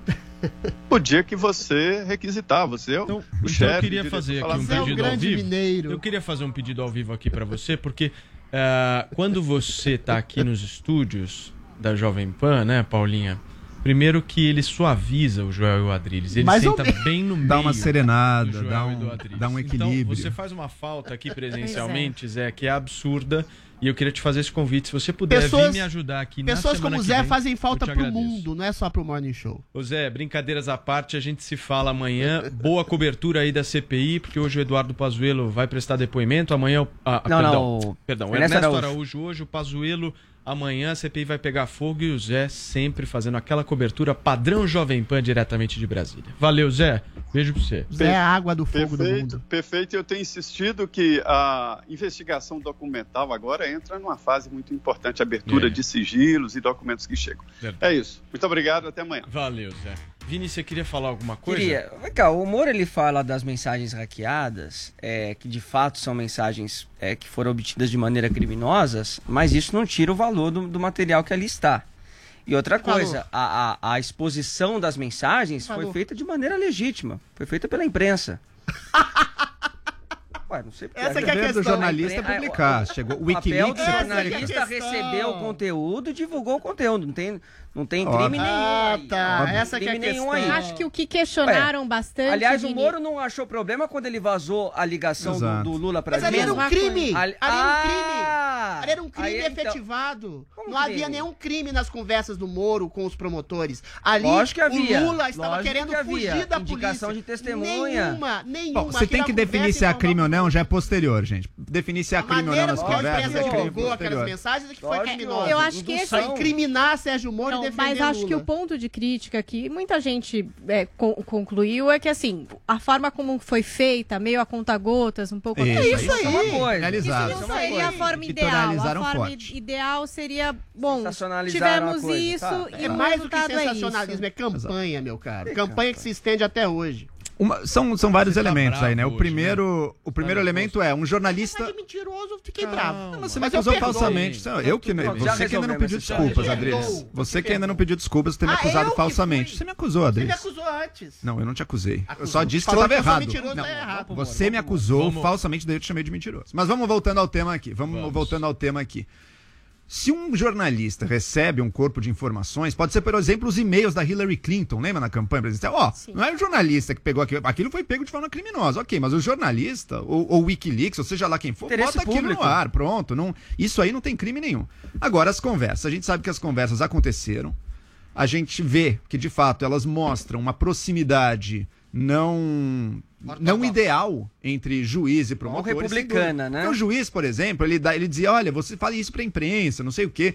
O dia que você requisitar, você é o, então, o então chefe. eu queria fazer aqui um pedido ao vivo. mineiro. Eu queria fazer um pedido ao vivo aqui para você, porque ah, quando você tá aqui nos estúdios da Jovem Pan, né, Paulinha? Primeiro que ele suaviza o Joel e o Adriles. Ele Mais senta bem no meio. Dá uma serenada, do Joel dá e um- dá um equilíbrio. Então, você faz uma falta aqui presencialmente, Zé, que é absurda. E eu queria te fazer esse convite, se você puder Pessoas- vir me ajudar aqui Pessoas como o Zé vem, fazem falta pro mundo, não é só pro Morning Show. Ô Zé, brincadeiras à parte, a gente se fala amanhã. Boa cobertura aí da CPI, porque hoje o Eduardo Pazuello vai prestar depoimento, amanhã o... Ah, Não, perdão, não, o perdão, o Ernesto Ernesto Araújo. Araújo hoje, o Pazuello amanhã, a CPI vai pegar fogo e o Zé sempre fazendo aquela cobertura padrão Jovem Pan diretamente de Brasília. Valeu, Zé. Beijo pra você. Zé é a água do fogo do Perfeito, mundo. perfeito. Eu tenho insistido que a investigação documental agora entra numa fase muito importante, abertura É. de sigilos e documentos que chegam. Verdade. É isso. Muito obrigado, até amanhã. Valeu, Zé. Vini, você queria falar alguma coisa? Queria. Vem cá, o Moro ele fala das mensagens hackeadas, é, que de fato são mensagens é, que foram obtidas de maneira criminosas, mas isso não tira o valor do, do material que ali está. E outra coisa, a, a, a exposição das mensagens foi valor? feita de maneira legítima, foi feita pela imprensa. Ué, não sei porque Essa que é a dever do questão. jornalista é impren- publicar. o- Chegou o O Wikileaks. é a jornalista questão. recebeu o conteúdo e divulgou o conteúdo. Não tem, não tem crime nenhum. Ah, aí. tá. Tem Essa que é a questão. aí. Acho que o que questionaram bastante. Aliás, o Moro não achou problema quando ele vazou a ligação do, do Lula pra Mas ali era um crime. coisa. Ali era um crime. Ah! Ali era um crime Aí, então- efetivado. Como não havia nenhum crime nas conversas do Moro com os promotores. Ali, Lógico que havia. o Lula estava Lógico querendo que havia. fugir da Indicação polícia. de testemunha. Nenhuma, nenhuma. Bom, você tem que definir se é crime ou não, já é posterior, gente. Definir se é A crime ou não nas como a conversas imprensa é divulgou aquelas mensagens é que foi criminosa. Eu acho que esse- incriminar Sérgio Moro defender mas acho Lula. que o ponto de crítica que muita gente é, con- concluiu é que assim, a forma como foi feita, meio a conta-gotas, um pouco Isso, até- isso Isso é uma aí. coisa. Finalizado. Isso Isso é não uma seria a coisa. forma ideal. A forma forte. ideal seria, bom, tivemos a coisa, isso tá? e É o mais do que é sensacionalismo, isso. é campanha, meu caro. Campanha que se estende até hoje. Uma- são, são vários tá elementos aí, né? O hoje, primeiro, o primeiro elemento é um Mas jornalista. de mentiroso, fiquei Calma. bravo. Não, Mas você me Mas eu acusou falsamente. Não, eu que, você que ainda não pediu desculpas. Adriles. Você que ainda não pediu desculpas por ter me Ah, acusado eu falsamente. fui. Você me acusou, Você me Adriles. acusou antes. Não, eu não te acusei. Eu Acusou. só disse que você estava eu errado. mentiroso, Não, tá errado. Você me acusou Vamos. falsamente, daí eu te chamei de mentiroso. Mas vamos voltando ao tema aqui. Vamos, Vamos. voltando ao tema aqui. Se um jornalista recebe um corpo de informações, pode ser, por exemplo, os e-mails da Hillary Clinton, lembra na campanha presidencial? Ó, não é o jornalista que pegou aquilo, aquilo foi pego de forma criminosa, ok, mas o jornalista, ou, ou Wikileaks, ou seja lá quem for, Interesse bota aquilo público. no ar, pronto. Não, isso aí não tem crime nenhum. Agora, as conversas, a gente sabe que as conversas aconteceram, a gente vê que, de fato, elas mostram uma proximidade não não ideal entre juiz e promotor. Não republicana, né? O juiz, por exemplo, ele, dá, ele dizia, olha, você fala isso pra imprensa, não sei o quê.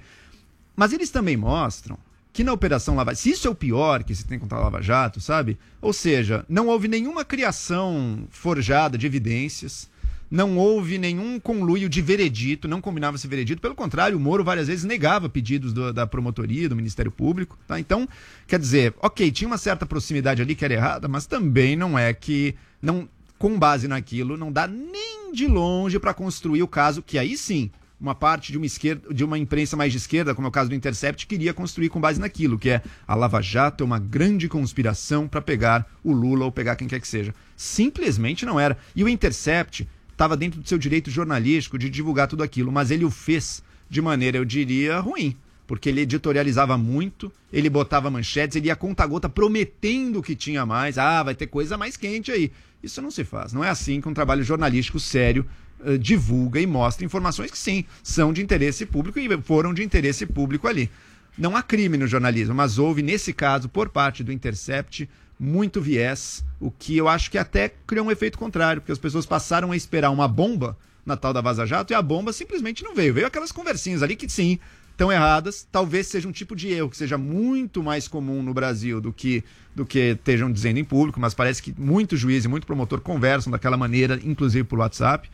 Mas eles também mostram que na Operação Lava se isso é o pior que se tem contra a Lava Jato, sabe? Ou seja, não houve nenhuma criação forjada de evidências, não houve nenhum conluio de veredito, não combinava esse veredito. Pelo contrário, o Moro várias vezes negava pedidos do- da promotoria, do Ministério Público. Tá? Então, quer dizer, ok, tinha uma certa proximidade ali que era errada, mas também não é que. não Com base naquilo, não dá nem de longe para construir o caso, que aí sim. Uma parte de uma esquerda, de uma imprensa mais de esquerda, como é o caso do Intercept, queria construir com base naquilo, que é a Lava Jato é uma grande conspiração para pegar o Lula ou pegar quem quer que seja. Simplesmente não era. E o Intercept estava dentro do seu direito jornalístico de divulgar tudo aquilo, mas ele o fez de maneira, eu diria, ruim. Porque ele editorializava muito, ele botava manchetes, ele ia conta gota prometendo que tinha mais. Ah, vai ter coisa mais quente aí. Isso não se faz. Não é assim que um trabalho jornalístico sério eh, divulga e mostra informações que sim, são de interesse público e foram de interesse público ali. Não há crime no jornalismo, mas houve, nesse caso, por parte do Intercept, muito viés, o que eu acho que até criou um efeito contrário, porque as pessoas passaram a esperar uma bomba na tal da Vaza Jato e a bomba simplesmente não veio. Veio aquelas conversinhas ali que sim, estão erradas, talvez seja um tipo de erro que seja muito mais comum no Brasil do que do que estejam dizendo em público, mas parece que muito juiz e muito promotor conversam daquela maneira, inclusive por WhatsApp.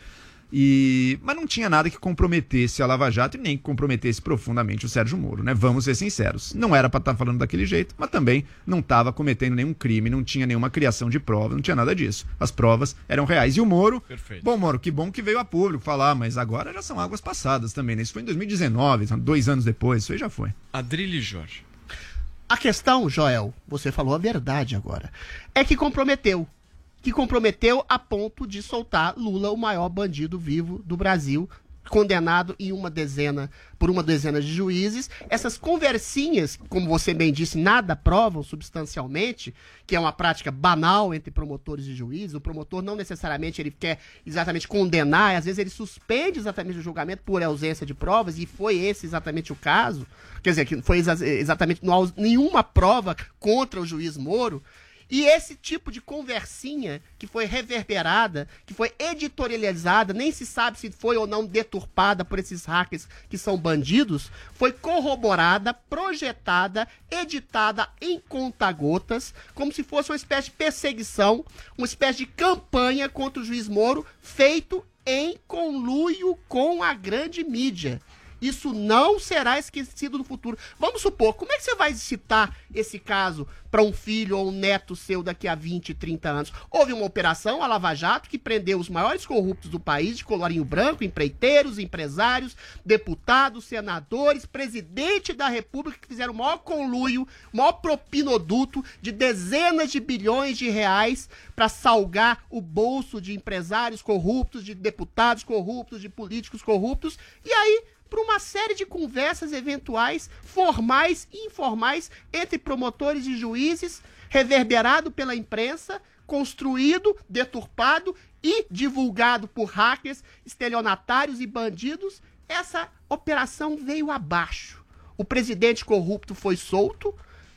E mas não tinha nada que comprometesse a Lava Jato e nem que comprometesse profundamente o Sérgio Moro, né? Vamos ser sinceros. Não era para estar falando daquele jeito, mas também não estava cometendo nenhum crime, não tinha nenhuma criação de prova, não tinha nada disso. As provas eram reais. E o Moro, Perfeito. bom, Moro, que bom que veio a público falar, mas agora já são águas passadas também, né? Isso foi em 2019, são dois anos depois, isso aí já foi. Adrilho Jorge. A questão, Joel, você falou a verdade agora, é que comprometeu. Que comprometeu a ponto de soltar Lula, o maior bandido vivo do Brasil, condenado em uma dezena, por uma dezena de juízes. Essas conversinhas, como você bem disse, nada provam substancialmente, que é uma prática banal entre promotores e juízes. O promotor não necessariamente ele quer exatamente condenar, às vezes ele suspende exatamente o julgamento por ausência de provas, e foi esse exatamente o caso. Quer dizer, que foi exa- exatamente não há nenhuma prova contra o juiz Moro. E esse tipo de conversinha que foi reverberada, que foi editorializada, nem se sabe se foi ou não deturpada por esses hackers que são bandidos, foi corroborada, projetada, editada em conta-gotas, como se fosse uma espécie de perseguição, uma espécie de campanha contra o juiz Moro, feito em conluio com a grande mídia. Isso não será esquecido no futuro. Vamos supor, como é que você vai citar esse caso para um filho ou um neto seu daqui a 20, 30 anos? Houve uma operação, a Lava Jato, que prendeu os maiores corruptos do país, de colorinho branco, empreiteiros, empresários, deputados, senadores, presidente da República, que fizeram o maior conluio, o maior propinoduto de dezenas de bilhões de reais para salgar o bolso de empresários corruptos, de deputados corruptos, de políticos corruptos. E aí, para uma série de conversas eventuais, formais e informais, entre promotores e juízes, reverberado pela imprensa, construído, deturpado e divulgado por hackers, estelionatários e bandidos, essa operação veio abaixo. O presidente corrupto foi solto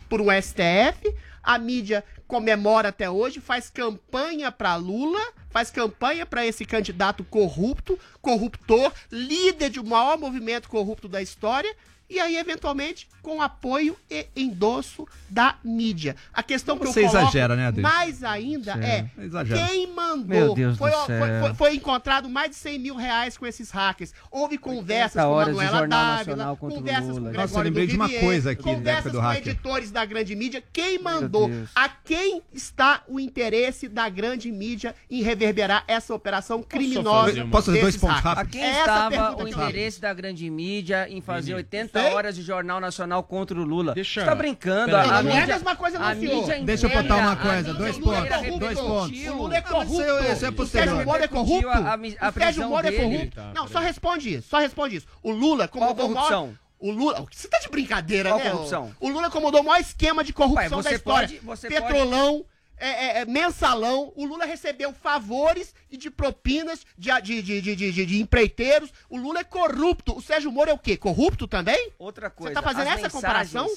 por um STF, a mídia comemora até hoje, faz campanha para Lula, faz campanha para esse candidato corrupto, corruptor, líder de um maior movimento corrupto da história, e aí, eventualmente, com apoio e endosso da mídia. A questão que Você eu coloco exagera, né, Adriano? mais ainda é Exagera. quem mandou. Meu Deus foi, do ó, foi- céu. foi- foi encontrado mais de 100 mil reais com esses hackers. Houve conversas 80 com Manuela Jornal Dávila, conversas com Nossa, eu Gregório lembrei de uma Vivier, coisa aqui, conversas com hacker. editores da grande mídia. Quem mandou? A quem está o interesse da grande mídia em reverberar essa operação criminosa? fazer Posso fazer dois pontos hackers? A quem Essa estava o interesse da grande mídia em fazer 80 Sei. horas de Jornal Nacional contra o Lula? Deixa- Você tá brincando? Peraí. A, a Não é a mídia, mesma coisa, não, a mídia Deixa eu botar uma coisa, mídia dois inteira pontos, dois pontos. O Lula é corrupto. Isso é- é o. Sérgio Moro é corrupto. A mi- a o Sérgio Moro é corrupto. Tá, Não, só responde isso. Só responde isso. O Lula comandou o maior... corrupção? O Lula... Você tá de brincadeira, Qual né? corrupção? O Lula comandou o maior esquema de corrupção Pai, você da história. pode- você Petrolão... é, é, é, mensalão, o Lula recebeu favores e de propinas de, de, de, de, de- empreiteiros. O Lula é corrupto. O Sérgio Moro é o quê? Corrupto também? Outra coisa. tá fazendo essa comparação?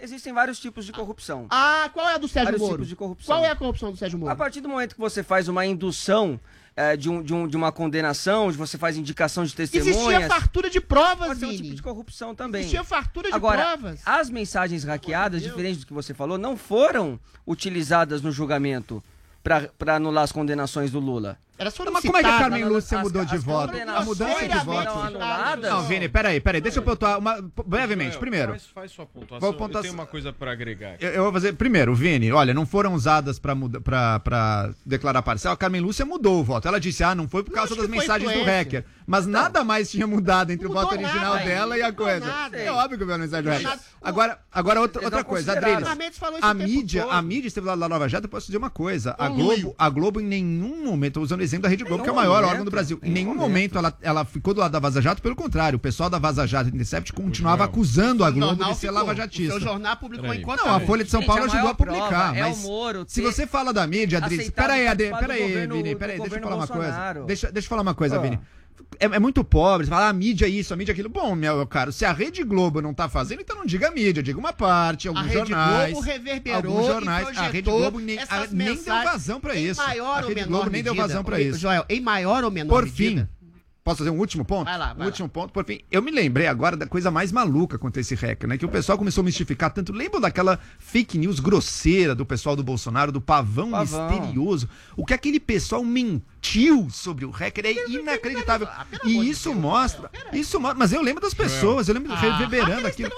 Existem vários tipos de corrupção. Ah, qual é a do Sérgio Vários Moro? tipos de corrupção. Qual é a corrupção do Sérgio Moro? A partir do momento que você faz uma indução eh, de, um, de, um, de uma condenação, de você faz indicação de testemunhas. Existia fartura de provas, Pode ser um tipo de corrupção também. Existia fartura de Agora, provas. as mensagens hackeadas, diferente do que você falou, não foram utilizadas no julgamento para anular as condenações do Lula. Elas foram Mas como é que a. Carmen Lúcia as- mudou de as voto? A mudança de voto. anuladas. Não, Vini, peraí, peraí. Deixa eu pontuar uma, brevemente. Joel, Primeiro, Faz, faz sua pontuação. Vou Eu pontuar- tenho uma coisa pra agregar. aqui. eu, eu vou fazer. Primeiro, Vini, olha, não foram usadas pra declarar parcial. A Carmen Lúcia mudou o voto. Ela disse, ah, não foi por causa das mensagens do hacker. Mas nada mais tinha mudado entre o voto original nada, dela e a coisa. nada. É óbvio que foi a mensagem do hacker. Agora, agora outra, outra coisa. Adriles. O A o mídia, a mídia esteve lá na Nova Jato, eu posso dizer uma coisa. A. Globo, a Globo em nenhum momento, usando o exemplo da Rede Globo, que é o maior momento, órgão do Brasil. Em nenhum nenhum momento ela, ela ficou do lado da Vaza Jato, pelo contrário, o pessoal da Vaza Jato e Intercept continuava acusando a Globo de ser lavajatista. O seu jornal publicou enquanto Não, a Folha de São Paulo ajudou a publicar, é mas o Moro se você fala da mídia, aceitado peraí, peraí, Vini, peraí, deixa eu falar uma coisa. Deixa, deixa eu falar uma coisa, Ah. Vini. É, é muito pobre, você fala, ah, a mídia é isso, a mídia é aquilo. Bom, meu caro, se a Rede Globo não tá fazendo, então não diga mídia, diga uma parte, A alguns Rede jornais. Globo reverberou alguns jornais, a Rede Globo nem, a- nem deu vazão pra em isso. maior a ou Rede menor Globo nem deu medida. vazão pra Ô, isso. Joel, em maior ou menor Por medida. fim, posso fazer um último ponto? Vai lá, vai um lá. último ponto, por fim. Eu me lembrei agora da coisa mais maluca quanto a esse hacker, né? Que o pessoal começou a mistificar tanto. Lembram daquela fake news grosseira do pessoal do Bolsonaro, do pavão, Pavão. misterioso? O que aquele pessoal mentiu sobre o hacker é inacreditável. Ah, E isso Deus, mostra. Isso mostra. Mas eu lembro das pessoas, eu lembro Ah, reverberando é aquilo.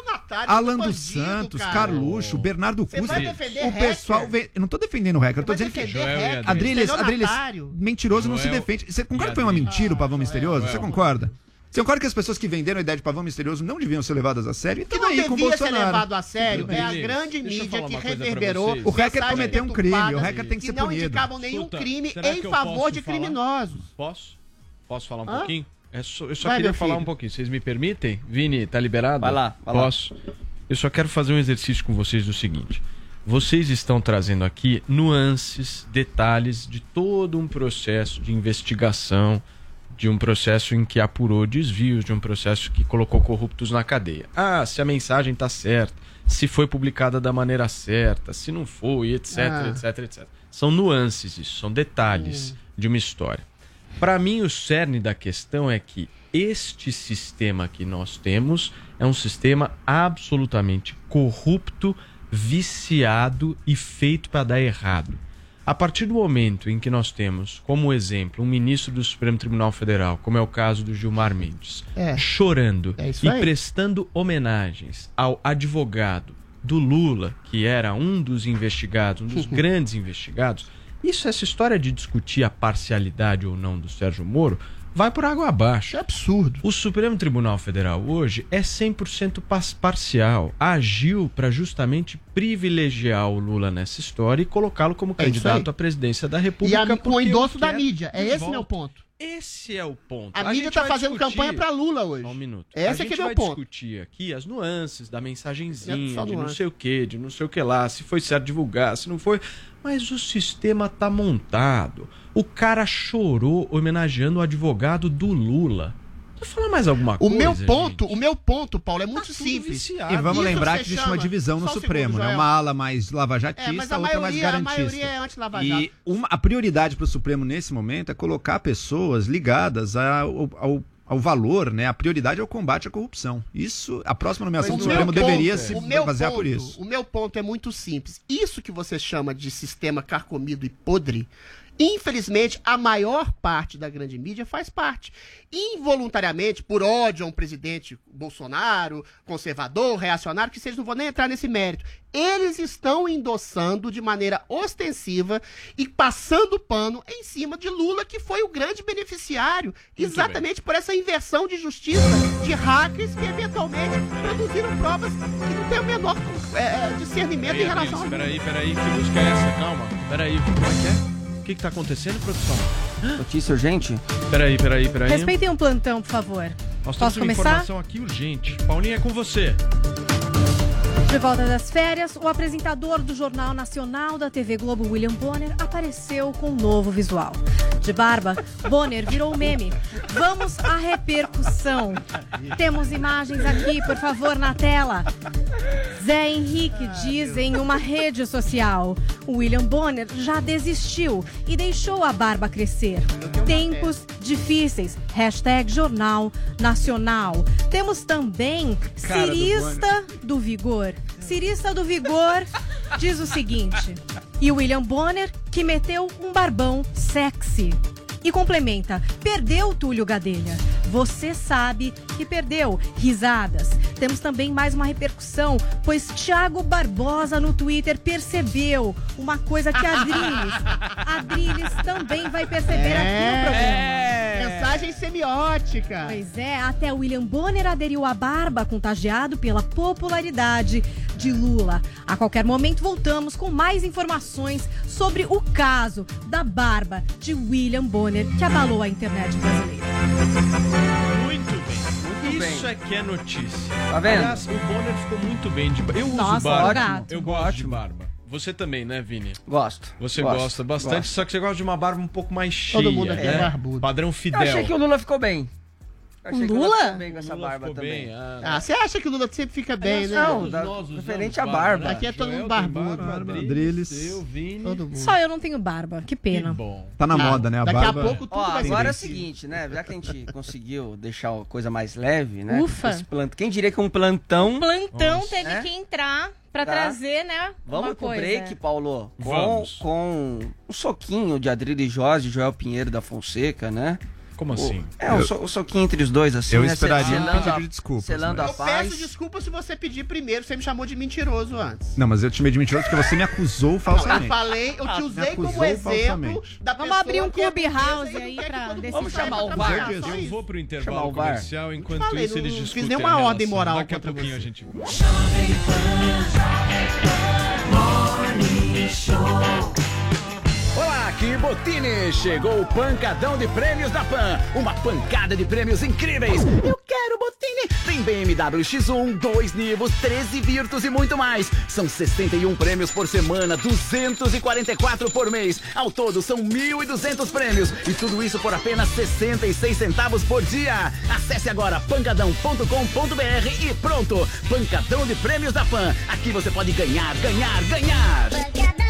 Alan dos Santos, cara. Carluxo, Bernardo Você Cusa. vai defender O pessoal vem. Eu não tô defendendo o hacker, eu tô dizendo que. Adriles, Adriles, estelionatário. mentiroso não se Joel defende. Você concorda que foi uma Adriles. mentira o pavão misterioso? Você Joel. concorda? Você concorda que as pessoas que venderam a ideia de pavão misterioso não deviam ser levadas a sério? O que Então não aí com o devia ser levado a sério é a grande deixa eu mídia falar que reverberou. vocês. O hacker cometeu um crime, o hacker tem que ser não punido. indicavam nenhum Escuta, crime em que eu favor de falar? criminosos. Posso? Posso falar um Hã? pouquinho? É só- eu só Vai, queria falar um pouquinho. Vocês me permitem? Vini, tá liberado? Vai lá, vai lá. Posso? Eu só quero fazer um exercício com vocês do seguinte. Vocês estão trazendo aqui nuances, detalhes de todo um processo de investigação, de um processo em que apurou desvios, de um processo que colocou corruptos na cadeia. Ah, se a mensagem está certa, se foi publicada da maneira certa, se não foi, etc, Ah. etc, etc. São nuances isso, são detalhes de uma história. Para mim, o cerne da questão é que este sistema que nós temos é um sistema absolutamente corrupto, viciado e feito para dar errado. A partir do momento em que nós temos, como exemplo, um ministro do Supremo Tribunal Federal, como é o caso do Gilmar Mendes, É. chorando É e prestando homenagens ao advogado do Lula, que era um dos investigados, um dos grandes investigados, isso, essa história de discutir a parcialidade ou não do Sérgio Moro, vai por água abaixo. É absurdo. O Supremo Tribunal Federal hoje é 100% pas- parcial. Agiu para justamente privilegiar o Lula nessa história e colocá-lo como É candidato à presidência da E República. a, com o endosso da quer mídia. É esse volta. meu ponto. Esse é o ponto. A, mídia gente tá vai fazendo discutir- campanha pra Lula hoje. Só um minuto. Esse a é gente que é vai meu ponto. discutir aqui as nuances da mensagenzinha, Só de não sei o que, de não sei o que lá, se foi certo divulgar, se não foi. Mas o sistema tá montado. O cara chorou homenageando o advogado do Lula. Deixa eu falar mais alguma O coisa. meu gente? ponto, o meu ponto, Paulo, é muito tudo simples. viciado. E vamos Isso lembrar que existe chama- uma divisão no Só um Supremo, segundo, né? Uma ala mais lavajatista, É, mas a outra mais maioria, a garantista. maioria é anti-Lava Jato. E uma, a prioridade para o Supremo nesse momento é colocar pessoas ligadas ao, ao, ao valor, né? A prioridade é o combate à corrupção. Isso, a próxima nomeação do O meu Supremo ponto- deveria se o meu basear ponto- por isso. O meu ponto é muito simples. Isso que você chama de sistema carcomido e podre, infelizmente, a maior parte da grande mídia faz parte. Involuntariamente, por ódio a um presidente Bolsonaro, conservador, reacionário, que vocês não vão nem entrar nesse mérito. Eles estão endossando de maneira ostensiva e passando pano em cima de Lula, que foi o grande beneficiário, exatamente por essa inversão de justiça de hackers que eventualmente produziram provas que não têm o menor é, discernimento em relação a Peraí, peraí, que música é essa? Calma. Peraí, como é que é? O que, que tá acontecendo, produção? Notícia urgente? Peraí, peraí, peraí. Respeitem um plantão, por favor. Nós temos Posso uma começar? informação aqui urgente. Paulinha, é com você. De volta das férias, o apresentador do Jornal Nacional da TV Globo, William Bonner, apareceu com um novo visual. De barba, Bonner virou meme. Vamos à repercussão. Temos imagens aqui, por favor, na tela. Zé Henrique diz em uma rede social: William Bonner já desistiu e deixou a barba crescer. Tempos difíceis. Hashtag Jornal Nacional. Temos também Cara do Cirista do Vigor. Cirista do Vigor diz o seguinte: e William Bonner que meteu um barbão sexy. E complementa: perdeu Túlio Gadelha. Você sabe que perdeu. Risadas. Temos também mais uma repercussão, pois Thiago Barbosa no Twitter percebeu uma coisa que a Adriles, a Adriles também vai perceber aqui no programa. Mensagem semiótica. Pois é, até William Bonner aderiu à barba, contagiado pela popularidade de Lula. A qualquer momento voltamos com mais informações sobre o caso da barba de William Bonner que abalou a internet brasileira. Muito bem. Muito Isso bem. é que é notícia. Tá vendo? Aliás, o Bonner ficou muito bem de barba. Eu Nossa, uso barba. gato. Eu gosto de barba. Você também, né, Vini? Gosto. Você Gosto, gosta bastante, gosto. só que você gosta de uma barba um pouco mais cheia. Todo mundo aqui é né? barbudo. Padrão Eu Fidel. achei que o Lula ficou bem. Achei que Lula? ficou bem com essa Lula barba ficou também. bem, ah. Ah, você acha que o Lula sempre fica bem, né? Não, Todos da- nós usamos referente à barba. Aqui é todo mundo barbudo. barba, Adriles. Eu, Vini. Todo mundo. Só eu não tenho barba, que Que pena. bom. Tá na Ah, moda, né? A daqui barba. a pouco tudo Ó, vai ser agora é o seguinte, né? Já que a gente conseguiu deixar a coisa mais leve, né? Ufa. Esse plant- Quem diria que um plantão. Plantão Nossa. teve É? que entrar pra Tá. trazer, né? Vamos uma pro coisa. break, Paulo? Com, Vamos. com um soquinho de Adriles Jorge Joel Pinheiro da Fonseca, né? Como assim? É, um, so- um soquinho entre os dois, assim. Eu né? esperaria um pedido a- de desculpas, Selando mas- a Eu paz. peço desculpa se você pedir primeiro. Você me chamou de mentiroso antes. Não, mas eu te chamei de mentiroso porque você me acusou Não, eu falsamente. falei, eu te Me usei como exemplo falsamente. da Vamos abrir um é clubhouse aí pra. Vamos chamar o VAR. Eu vou pro Chamar intervalo o comercial, enquanto falei, isso eles não fiz discutem nenhuma ordem relação. moral Daqui a pouquinho a gente... Olá, aqui, Botini. Chegou o pancadão de prêmios da Pan. Uma pancada de prêmios incríveis. Eu quero, Botini. Tem BMW X1, 2 Nivos, 13 Virtus e muito mais. São 61 prêmios por semana, 244 por mês. Ao todo, são 1.200 prêmios. E tudo isso por apenas 66 centavos por dia. Acesse agora pancadão.com.br e pronto. Pancadão de prêmios da Pan. Aqui você pode ganhar, ganhar, ganhar.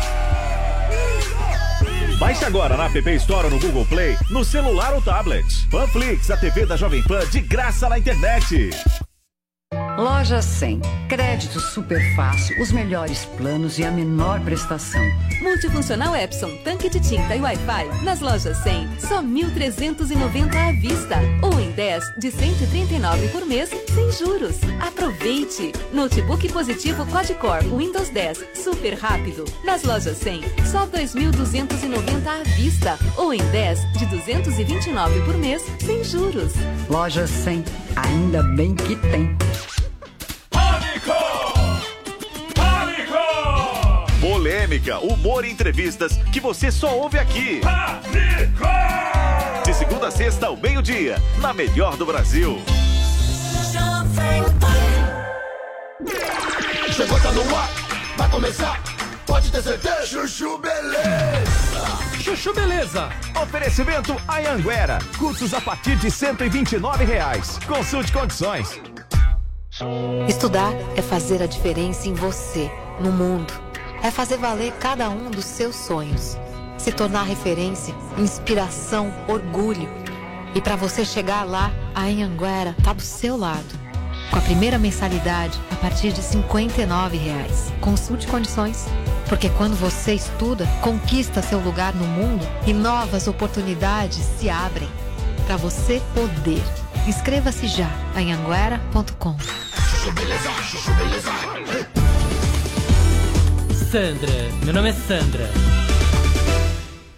Baixe agora na App Store ou no Google Play, no celular ou tablet. Panflix, a TV da Jovem Pan de graça na internet. Loja 100. Crédito super fácil, os melhores planos e a menor prestação. Multifuncional Epson, tanque de tinta e Wi-Fi. Nas lojas 100, só 1.390 à vista. Ou em 10 de 139 por mês, sem juros. Aproveite! Notebook positivo Quad-Core Windows 10, super rápido. Nas lojas 100, só 2.290 à vista. Ou em 10 de 229 por mês, sem juros. Loja 100. Ainda bem que tem. Polêmica, humor e entrevistas que você só ouve aqui. De segunda a sexta ao meio-dia, na melhor do Brasil. Chegou, tá no ar, vai começar. Pode ter certeza. Chuchu Beleza. Chuchu Beleza. Oferecimento Anhanguera. Cursos a partir de 129 reais. Consulte condições. Estudar é fazer a diferença em você, no mundo. É fazer valer cada um dos seus sonhos. Se tornar referência, inspiração, orgulho. E para você chegar lá, a Anhanguera tá do seu lado. Com a primeira mensalidade a partir de 59 reais. Consulte condições. Porque quando você estuda, conquista seu lugar no mundo e novas oportunidades se abrem. Para você poder. Inscreva-se já em anguera.com. Sandra, meu nome é Sandra.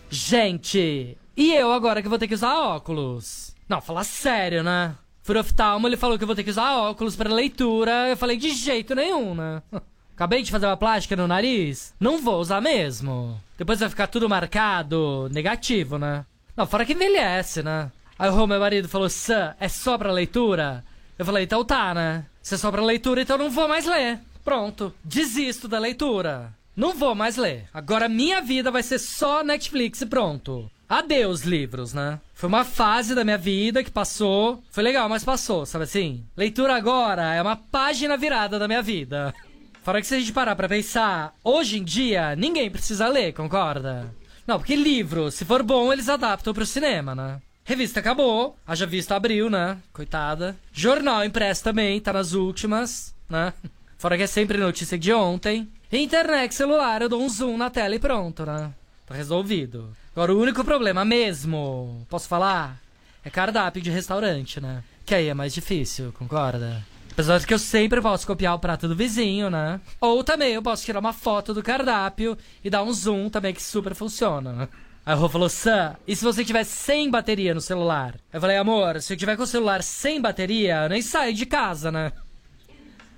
Gente, e eu agora que vou ter que usar óculos? Não, falar sério, né? Fui oftalmo, ele falou que eu vou ter que usar óculos para leitura. Eu falei, de jeito nenhum, né? Acabei de fazer uma plástica no nariz. Não vou usar mesmo. Depois vai ficar tudo marcado, negativo, né? Não, fora que envelhece, né? Aí o meu marido falou, Sam, é só pra leitura? Eu falei, então tá, né? Se é só pra leitura, então não vou mais ler. Pronto. Desisto da leitura. Não vou mais ler. Agora minha vida vai ser só Netflix e pronto. Adeus, livros, né? Foi uma fase da minha vida que passou. Foi legal, mas passou, sabe assim? Leitura agora é uma página virada da minha vida. Fora que se a gente parar pra pensar, hoje em dia, ninguém precisa ler, concorda? Não, porque livro, se for bom, eles adaptam pro cinema, né? Revista acabou, haja vista abriu, né? Coitada. Jornal impresso também, tá nas últimas, né? Fora que é sempre notícia de ontem. Internet celular, eu dou um zoom na tela e pronto, né? Tá resolvido. Agora, o único problema mesmo, posso falar? É cardápio de restaurante, né? Que aí é mais difícil, concorda? Apesar de que eu sempre posso copiar o prato do vizinho, né? Ou também eu posso tirar uma foto do cardápio e dar um zoom também que super funciona, né? Aí o Rô falou, Sam, e se você tiver sem bateria no celular? Eu falei, amor, se eu tiver com o celular sem bateria, eu nem saio de casa, né?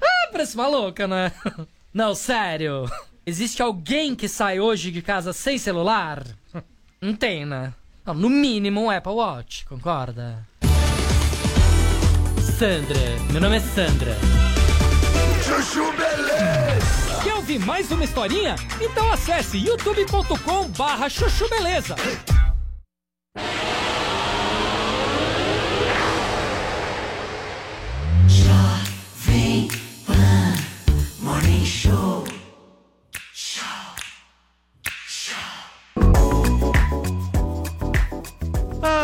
Ah, parece uma louca, né? Não, sério. Existe alguém que sai hoje de casa sem celular? Não tem, né? Não, no mínimo um Apple Watch, concorda? Sandra, meu nome é Sandra. Chuchu ouvir mais uma historinha? Então acesse youtube.com barra chuchu beleza. Jovem Pan Morning Show.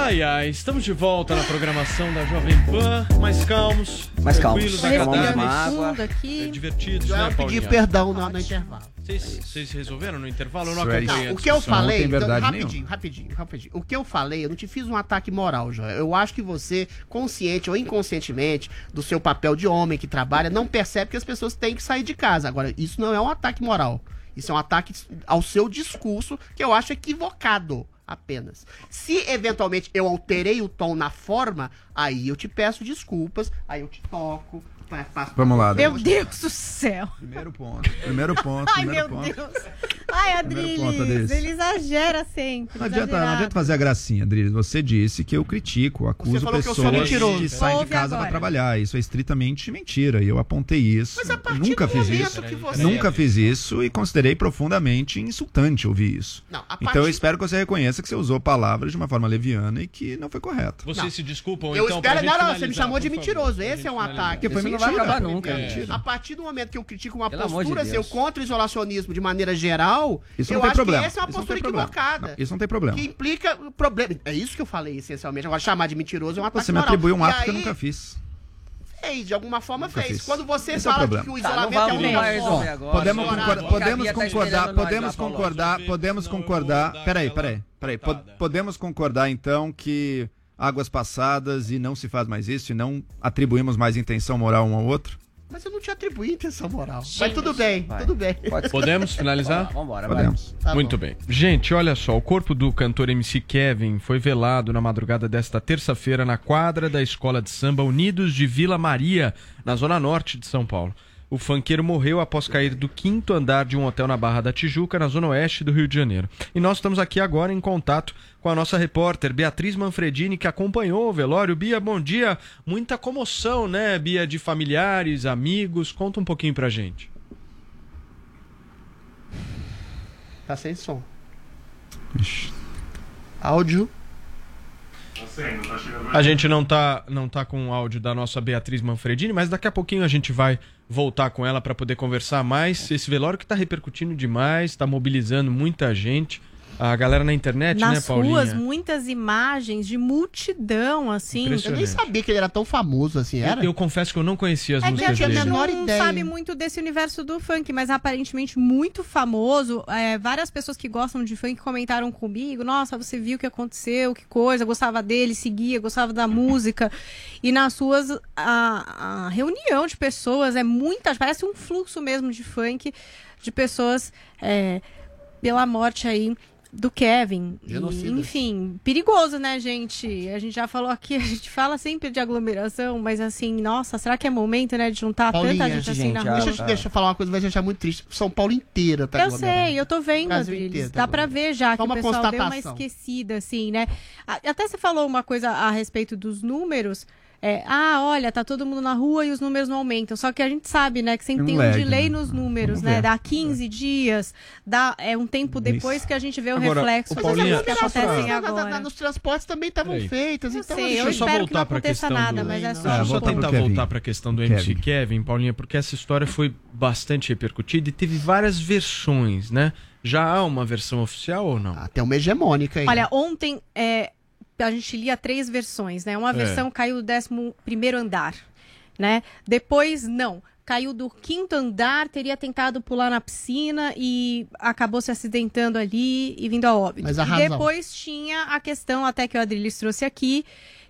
Ai, ai, estamos de volta na programação da Jovem Pan, mais calmos, Mais calmos. tranquilos, Respirando agradáveis, aqui. é, divertidos, Já né, pedi Paulinha? perdão no, no intervalo. Você Vocês, resolveram no intervalo? Eu não Isso é acompanhei. a O que eu discussão. falei, tem então, verdade rapidinho, nenhuma. rapidinho, rapidinho. O que eu falei, eu não te fiz um ataque moral, Joel. Eu acho que você, consciente ou inconscientemente, do seu papel de homem que trabalha, não percebe que as pessoas têm que sair de casa. Agora, isso não é um ataque moral. Isso é um ataque ao seu discurso, que eu acho equivocado apenas. Se eventualmente eu alterei o tom na forma, aí eu te peço desculpas, aí eu te toco. fa- faço- Vamos lá, Meu Deus do céu. Primeiro ponto. Primeiro ponto. Ai, primeiro meu ponto. Deus. Ai, Adriles, ele exagera sempre. Não adianta, não adianta fazer a gracinha, Adriles. Você disse que eu critico, acuso falou que eu sou pessoas mentiroso. que saem de Ouve casa agora. para trabalhar. Isso é estritamente mentira. E eu apontei isso. Mas a partir Nunca do fiz isso. que você- Nunca fiz isso e considerei profundamente insultante ouvir isso. Não, a Então eu partir- espero que você reconheça que você usou palavras de uma forma leviana e que não foi correto. Vocês Não. se desculpam, Eu então, espero. Não, não, você me chamou de mentiroso. Esse é um finalizar. ataque. Porque não vai acabar nunca. É. A partir do momento que eu critico uma Pelo de postura seu Deus. contra o isolacionismo de maneira geral, Isso eu não tem acho problema. que essa é uma Isso não postura tem problema. equivocada. Não, isso não tem problema. Que implica problema. É isso que eu falei, essencialmente. Agora, chamar de mentiroso é um ataque Você me atribuiu um ato que eu aí, nunca fiz. Fez, de alguma forma Nunca fez. fiz. Quando você Esse é o fala de problema. que o Tá, isolamento é um negócio. Podemos, podemos tá concordar, podemos concordar, podemos concordar. dar Peraí, peraí, peraí. Podemos concordar então que águas passadas e não se faz mais isso e não atribuímos mais intenção moral um ao outro? Mas eu não te atribuí intenção moral. Mas tudo bem, Vai. tudo bem. Pode ser. Podemos finalizar? Vambora, vai. Podemos. Tá Muito bom. bem. Gente, olha só, o corpo do cantor MC Kevin foi velado na madrugada desta terça-feira na quadra da Escola de Samba Unidos de Vila Maria, na zona norte de São Paulo. O funkeiro morreu após cair do quinto andar de um hotel na Barra da Tijuca, na zona oeste do Rio de Janeiro. E nós estamos aqui agora em contato com a nossa repórter Beatriz Manfredini, que acompanhou o velório. Bia, bom dia. Muita comoção, né, Bia, de familiares, amigos. Conta um pouquinho pra gente. Tá sem som. Áudio. A gente não tá, não tá com o áudio da nossa Beatriz Manfredini, mas daqui a pouquinho a gente vai voltar com ela para poder conversar mais. Esse velório que tá repercutindo demais, tá mobilizando muita gente. A galera na internet, né, Nas Paulinha? ruas, muitas imagens de multidão, assim. Eu nem sabia que ele era tão famoso assim, Eu, era? eu confesso que eu não conhecia as É que a músicas gente dele. menor não ideia. sabe muito desse universo do funk, mas aparentemente muito famoso. É, várias pessoas que gostam de funk comentaram comigo: Nossa, você viu o que aconteceu, que coisa, gostava dele, seguia, gostava da música. E nas ruas, a, a reunião de pessoas é muita, parece um fluxo mesmo de funk, de pessoas é, pela morte aí. Do Kevin. E, enfim, perigoso, né, gente? A gente já falou aqui, a gente fala sempre de aglomeração, mas assim, nossa, será que é momento, né, de juntar Paulinha, tanta gente assim na gente, rua? Deixa, eu- deixa eu falar uma coisa, vai deixar muito triste. São Paulo inteira tá Eu sei, eu tô vendo, Adriles. tá Dá pra ver já Só que o uma pessoal deu uma constatação. esquecida, assim, né? Até você falou uma coisa a respeito dos números. É, ah, olha, tá todo mundo na rua e os números não aumentam. Só que a gente sabe, né, que sempre Tem tem um um lag, delay né? nos números, Vamos né? ver. Dá 15 dias, dá é um tempo depois que a gente vê o Agora, reflexo o Paulinha, coisas que só pra- acontecem Na- na- na- agora. nos transportes também estavam feitas, Eu então sei, eu Deixa eu só espero que não voltar pra aconteça questão nada, do- mas é Ah, só... Deixa eu só volta pro tentar Kevin. voltar para a questão do MC Kevin, Paulinha, porque essa história foi bastante repercutida e teve várias versões, né? Já há uma versão oficial ou não? Até uma hegemônica aí. Olha, ontem é, a gente lia três versões, né? Uma É. versão caiu do 11 primeiro andar, né? Depois, não. Caiu do quinto andar, teria tentado pular na piscina e acabou se acidentando ali e vindo a óbito. Mas a e razão? depois tinha a questão, até que o Adriles trouxe aqui,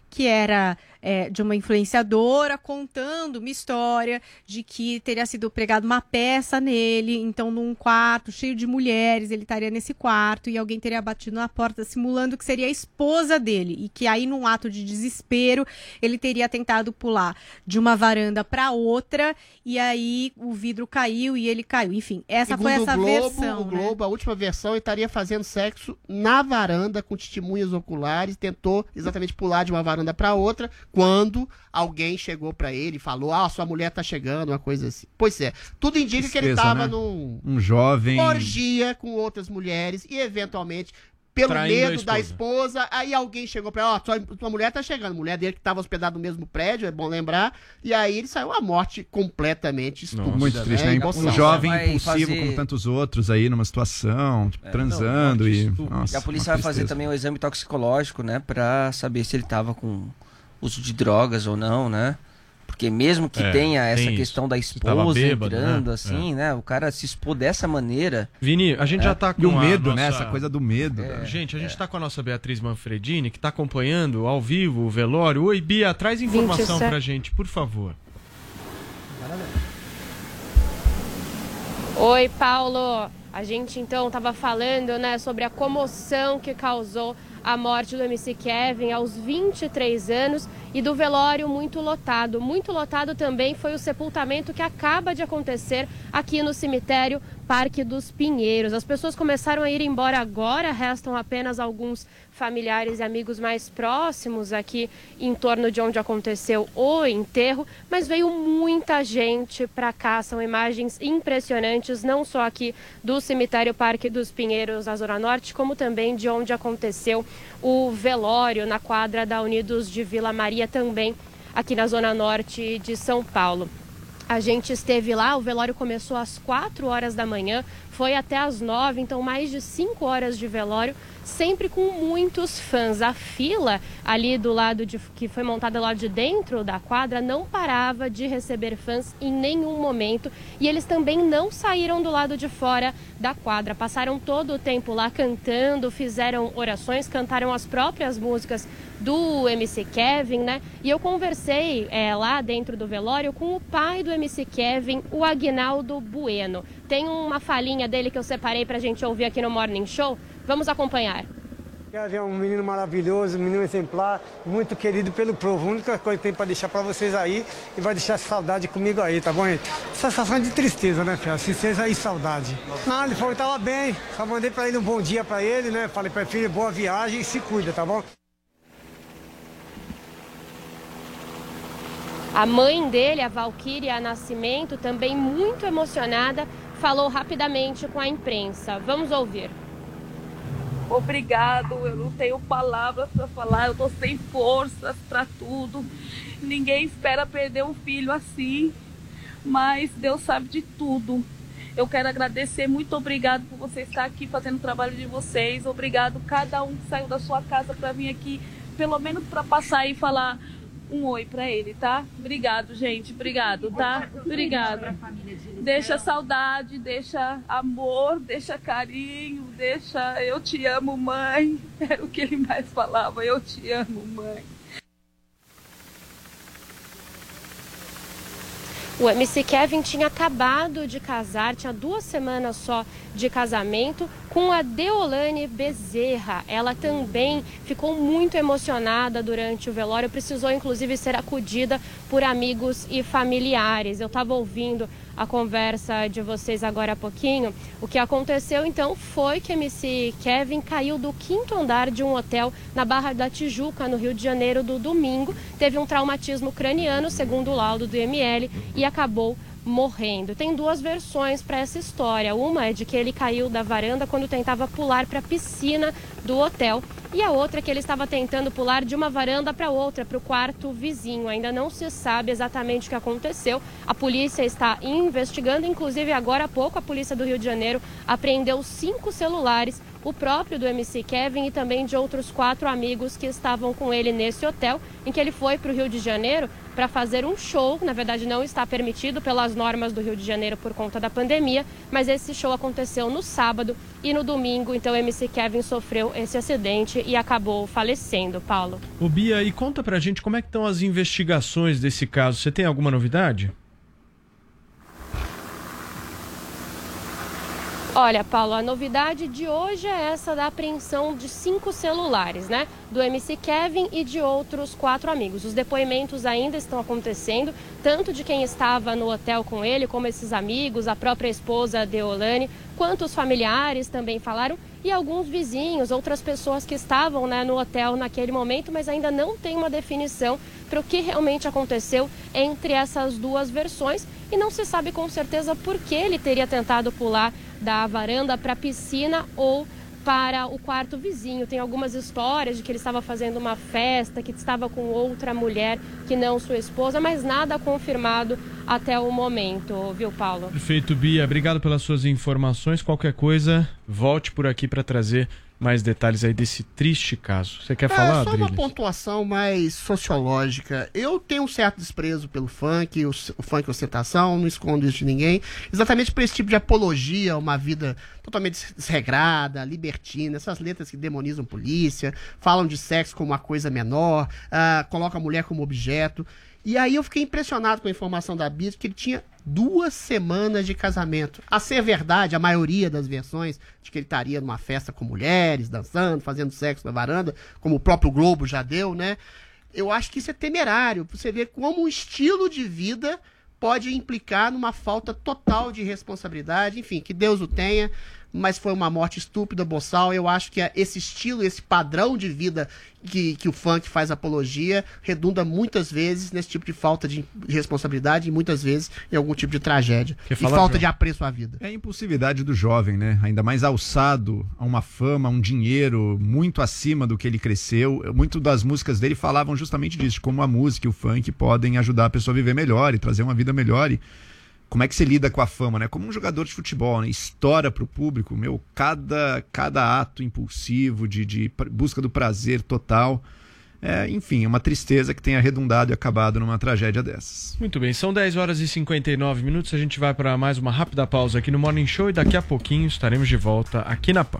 que era é, de uma influenciadora contando uma história de que teria sido pregado uma peça nele, então num quarto cheio de mulheres, ele estaria nesse quarto e alguém teria batido na porta simulando que seria a esposa dele e que aí num ato de desespero ele teria tentado pular de uma varanda para outra e aí o vidro caiu e ele caiu. Enfim, essa Segundo foi essa Globo, versão, o né? Globo, a última versão, ele estaria fazendo sexo na varanda com testemunhas oculares, tentou exatamente pular de uma varanda para outra, quando alguém chegou para ele e falou: "Ah, sua mulher tá chegando", uma coisa assim. Pois é, tudo indica que ele tava né? num Um jovem. orgia com outras mulheres e eventualmente pelo Traindo a medo da esposa. esposa, aí alguém chegou pra ela, ó, tua, tua mulher tá chegando, mulher dele que tava hospedada no mesmo prédio, é bom lembrar, e aí ele saiu à morte completamente estúpida, Muito triste, né? Emoção. Um jovem impulsivo fazer- como tantos outros aí, numa situação, tipo, transando morte e. Nossa, E a polícia vai fazer também o exame toxicológico, né? Pra saber se ele tava com uso de drogas ou não, né? Porque mesmo que É, tenha essa tem questão isso. da esposa bêbado, entrando, né? assim, né? O cara se expor dessa maneira. Vini, a gente É. já tá com E o medo, nossa- né? Essa coisa do medo. É, gente, a gente tá com a nossa Beatriz Manfredini, que tá acompanhando ao vivo o velório. Oi, Bia, traz informação 27. pra gente, por favor. Oi, Paulo. A gente então estava falando, né, sobre a comoção que causou a morte do MC Kevin aos 23 anos e do velório muito lotado. Muito lotado também foi o sepultamento que acaba de acontecer aqui no cemitério Parque dos Pinheiros. As pessoas começaram a ir embora agora, restam apenas alguns familiares e amigos mais próximos aqui em torno de onde aconteceu o enterro, mas veio muita gente para cá. São imagens impressionantes, não só aqui do cemitério Parque dos Pinheiros, na Zona Norte, como também de onde aconteceu o velório na quadra da Unidos de Vila Maria, também aqui na Zona Norte de São Paulo. A gente esteve lá, o velório começou às 4 horas da manhã, foi até às 9, então mais de 5 horas de velório, sempre com muitos fãs. A fila ali do lado de que foi montada lá de dentro da quadra não parava de receber fãs em nenhum momento e eles também não saíram do lado de fora da quadra. Passaram todo o tempo lá cantando, fizeram orações, cantaram as próprias músicas do MC Kevin, né? E eu conversei é, lá dentro do velório com o pai do MC Kevin, o Agnaldo Bueno. Tem uma falinha dele que eu separei pra gente ouvir aqui no Morning Show. Vamos acompanhar. Kevin é um menino maravilhoso, um menino exemplar, muito querido pelo povo. A única coisa que tem para deixar para vocês aí e vai deixar saudade comigo aí, tá bom, gente? Sensação de tristeza, né, filho? Tristeza e saudade. Não, ele falou que tava bem, só mandei para ele um bom dia para ele, né? Falei para ele, filho, boa viagem e se cuida, tá bom? A mãe dele, a Valquíria Nascimento, também muito emocionada, falou rapidamente com a imprensa. Vamos ouvir. Obrigado, eu não tenho palavras para falar, eu tô sem forças para tudo. Ninguém espera perder um filho assim, mas Deus sabe de tudo. Eu quero agradecer, muito obrigado por você estar aqui fazendo o trabalho de vocês. Obrigado cada um que saiu da sua casa para vir aqui, pelo menos para passar e falar um oi para ele, tá? Obrigado, gente. Obrigado, tá? Obrigado. Deixa saudade, deixa amor, deixa carinho, deixa eu te amo, mãe. Era o que ele mais falava, eu te amo, mãe. O MC Kevin tinha acabado de casar, tinha duas semanas só de casamento, com a Deolane Bezerra. Ela também ficou muito emocionada durante o velório, precisou inclusive ser acudida por amigos e familiares. Eu estava ouvindo a conversa de vocês agora há pouquinho. O que aconteceu então foi que MC Kevin caiu do quinto andar de um hotel na Barra da Tijuca, no Rio de Janeiro, do domingo. Teve um traumatismo craniano, segundo o laudo do ML, e acabou morrendo. Tem duas versões para essa história. Uma é de que ele caiu da varanda quando tentava pular para a piscina do hotel. E a outra é que ele estava tentando pular de uma varanda para outra, para o quarto vizinho. Ainda não se sabe exatamente o que aconteceu. A polícia está investigando, inclusive agora há pouco a polícia do Rio de Janeiro apreendeu cinco celulares, o próprio do MC Kevin e também de outros quatro amigos que estavam com ele nesse hotel, em que ele foi para o Rio de Janeiro para fazer um show. Na verdade, não está permitido pelas normas do Rio de Janeiro por conta da pandemia, mas esse show aconteceu no sábado e no domingo, então o MC Kevin sofreu esse acidente e acabou falecendo. Paulo. Ô Bia, e conta pra gente como é que estão as investigações desse caso. Você tem alguma novidade? Olha, Paulo, a novidade de hoje é essa da apreensão de cinco celulares, né? Do MC Kevin e de outros quatro amigos. Os depoimentos ainda estão acontecendo, tanto de quem estava no hotel com ele, como esses amigos, a própria esposa Deolane, quanto os familiares também falaram e alguns vizinhos, outras pessoas que estavam né, no hotel naquele momento, mas ainda não tem uma definição para o que realmente aconteceu entre essas duas versões e não se sabe com certeza por que ele teria tentado pular da varanda para a piscina ou para o quarto vizinho. Tem algumas histórias de que ele estava fazendo uma festa, que estava com outra mulher que não sua esposa, mas nada confirmado até o momento, viu, Paulo? Perfeito, Bia. Obrigado pelas suas informações. Qualquer coisa, volte por aqui para trazer mais detalhes aí desse triste caso. Você quer É, falar, só uma Adriles? pontuação mais sociológica. Eu tenho um certo desprezo pelo funk, o, o funk ostentação, não escondo isso de ninguém. Exatamente por esse tipo de apologia a uma vida totalmente des- desregrada, libertina, essas letras que demonizam polícia, falam de sexo como uma coisa menor, ah, colocam a mulher como objeto. E aí eu fiquei impressionado com a informação da de que ele tinha duas semanas de casamento. A ser verdade, a maioria das versões de que ele estaria numa festa com mulheres, dançando, fazendo sexo na varanda, como o próprio Globo já deu, né? Eu acho que isso é temerário. Você vê como um estilo de vida pode implicar numa falta total de responsabilidade. Enfim, que Deus o tenha. Mas foi uma morte estúpida, boçal. Eu acho que é esse estilo, esse padrão de vida que, que o funk faz apologia, redunda muitas vezes nesse tipo de falta de responsabilidade e muitas vezes em algum tipo de tragédia. E falta João? de apreço à vida. É a impulsividade do jovem, né? Ainda mais alçado a uma fama, a um dinheiro muito acima do que ele cresceu. Muito das músicas dele falavam justamente disso, de como a música e o funk podem ajudar a pessoa a viver melhor e trazer uma vida melhor. E como é que você lida com a fama, né? Como um jogador de futebol, né? Estoura pro público, meu, cada, cada ato impulsivo de, de busca do prazer total. É, enfim, é uma tristeza que tenha redundado e acabado numa tragédia dessas. Muito bem, são 10 horas e 59 minutos. A gente vai para mais uma rápida pausa aqui no Morning Show e daqui a pouquinho estaremos de volta aqui na PAN.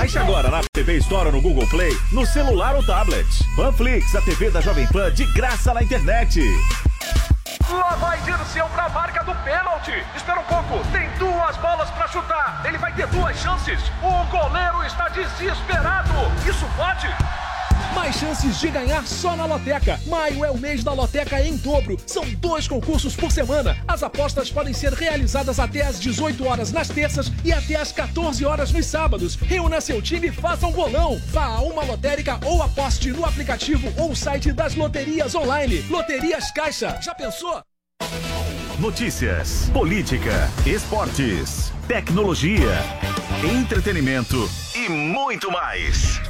Baixe agora na TV Store no Google Play, no celular ou tablet. Panflix, a TV da Jovem Pan de graça na internet. Lá vai Dirceu pra marca do pênalti. Espera um pouco, tem duas bolas pra chutar. Ele vai ter duas chances. O goleiro está desesperado. Isso pode? Mais chances de ganhar só na Loteca. Maio é o mês da Loteca em dobro. São dois concursos por semana. As apostas podem ser realizadas até às 18 horas nas terças e até às 14 horas nos sábados. Reúna seu time e faça um bolão. Vá a uma lotérica ou aposte no aplicativo ou site das loterias online. Loterias Caixa. Já pensou? Notícias, política, esportes, tecnologia, entretenimento e muito mais.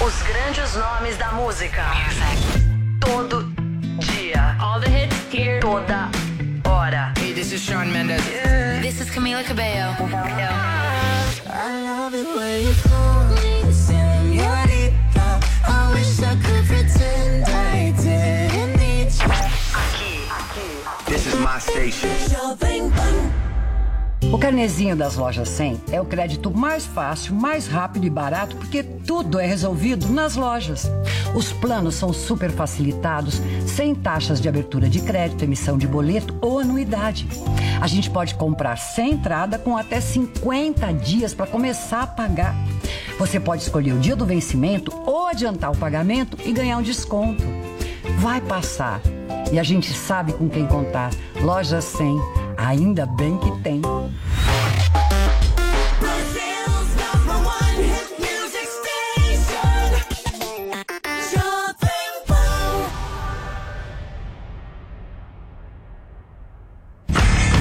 Os grandes nomes da música. Todo dia. All the hits here. Toda hora. Hey, this is Sean Mendes. This is Camila Cabello. I love it when you call me señorita. I wish I could pretend I didn't need you. Aqui, aqui. This is my station. O carnezinho das lojas 100 é o crédito mais fácil, mais rápido e barato porque tudo é resolvido nas lojas. Os planos são super facilitados, sem taxas de abertura de crédito, emissão de boleto ou anuidade. A gente pode comprar sem entrada com até 50 dias para começar a pagar. Você pode escolher o dia do vencimento ou adiantar o pagamento e ganhar um desconto. Vai passar. E a gente sabe com quem contar. Loja 100, ainda bem que tem.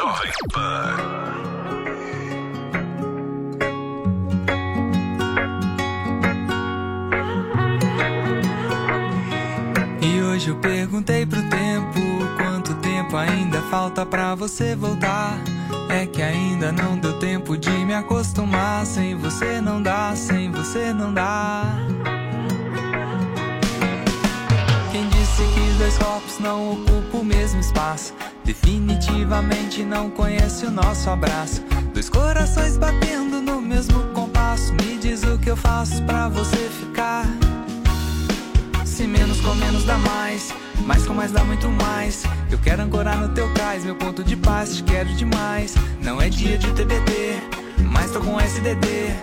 Jovem Pan. E hoje eu perguntei pro tempo quanto tempo ainda falta pra você voltar. É que ainda não deu tempo de me acostumar. Sem você não dá, sem você não dá. Quem disse que dois corpos não ocupam o mesmo espaço? Definitivamente não conhece o nosso abraço. Dois corações batendo no mesmo compasso. Me diz o que eu faço pra você ficar. Se menos com menos dá mais, mais com mais dá muito mais. Eu quero ancorar no teu cais, meu ponto de paz, te quero demais. Não é dia de TBT, mas tô com SDD.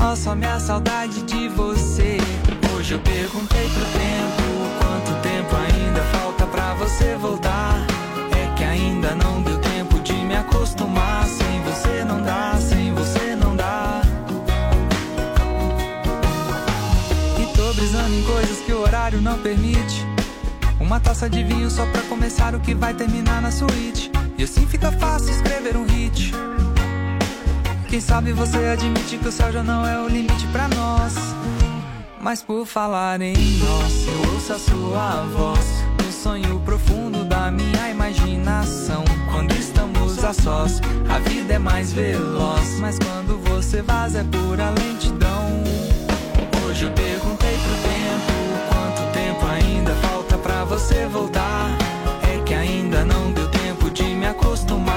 Ó, só minha saudade de você. Hoje eu perguntei pro tempo quanto tempo ainda falta pra você voltar. Acostumar. Sem você não dá, sem você não dá. E tô brisando em coisas que o horário não permite. Uma taça de vinho só pra começar o que vai terminar na suíte. E assim fica fácil escrever um hit. Quem sabe você admite que o céu já não é o limite pra nós. Mas por falar em nós, eu ouço a sua voz. No sonho profundo da minha imaginação. Quando estamos a sós, a vida é mais veloz. Mas quando você vaza é pura lentidão. Hoje eu perguntei pro tempo quanto tempo ainda falta pra você voltar. É que ainda não deu tempo de me acostumar.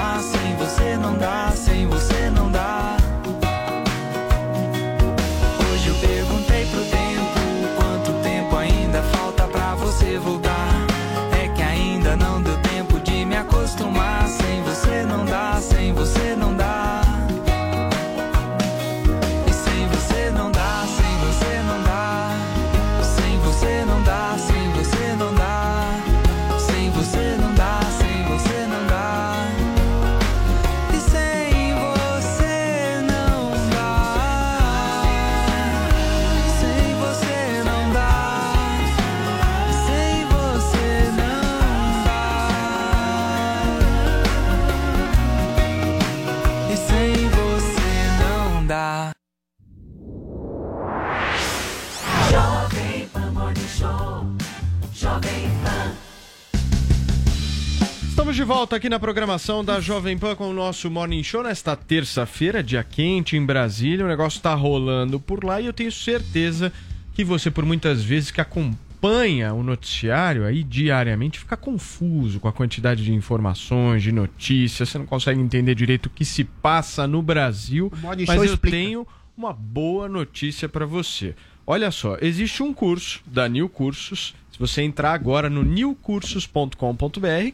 Dá. Jovem Pan Morning Show. Jovem Pan. Estamos de volta aqui na programação da Jovem Pan com o nosso Morning Show nesta terça-feira, dia quente em Brasília. O negócio está rolando por lá e eu tenho certeza que você, por muitas vezes que acompanha o noticiário aí diariamente, fica confuso com a quantidade de informações, de notícias, você não consegue entender direito o que se passa no Brasil. Mas eu explica. tenho uma boa notícia para você. Olha só, existe um curso da New Cursos. Se você entrar agora no newcursos.com.br,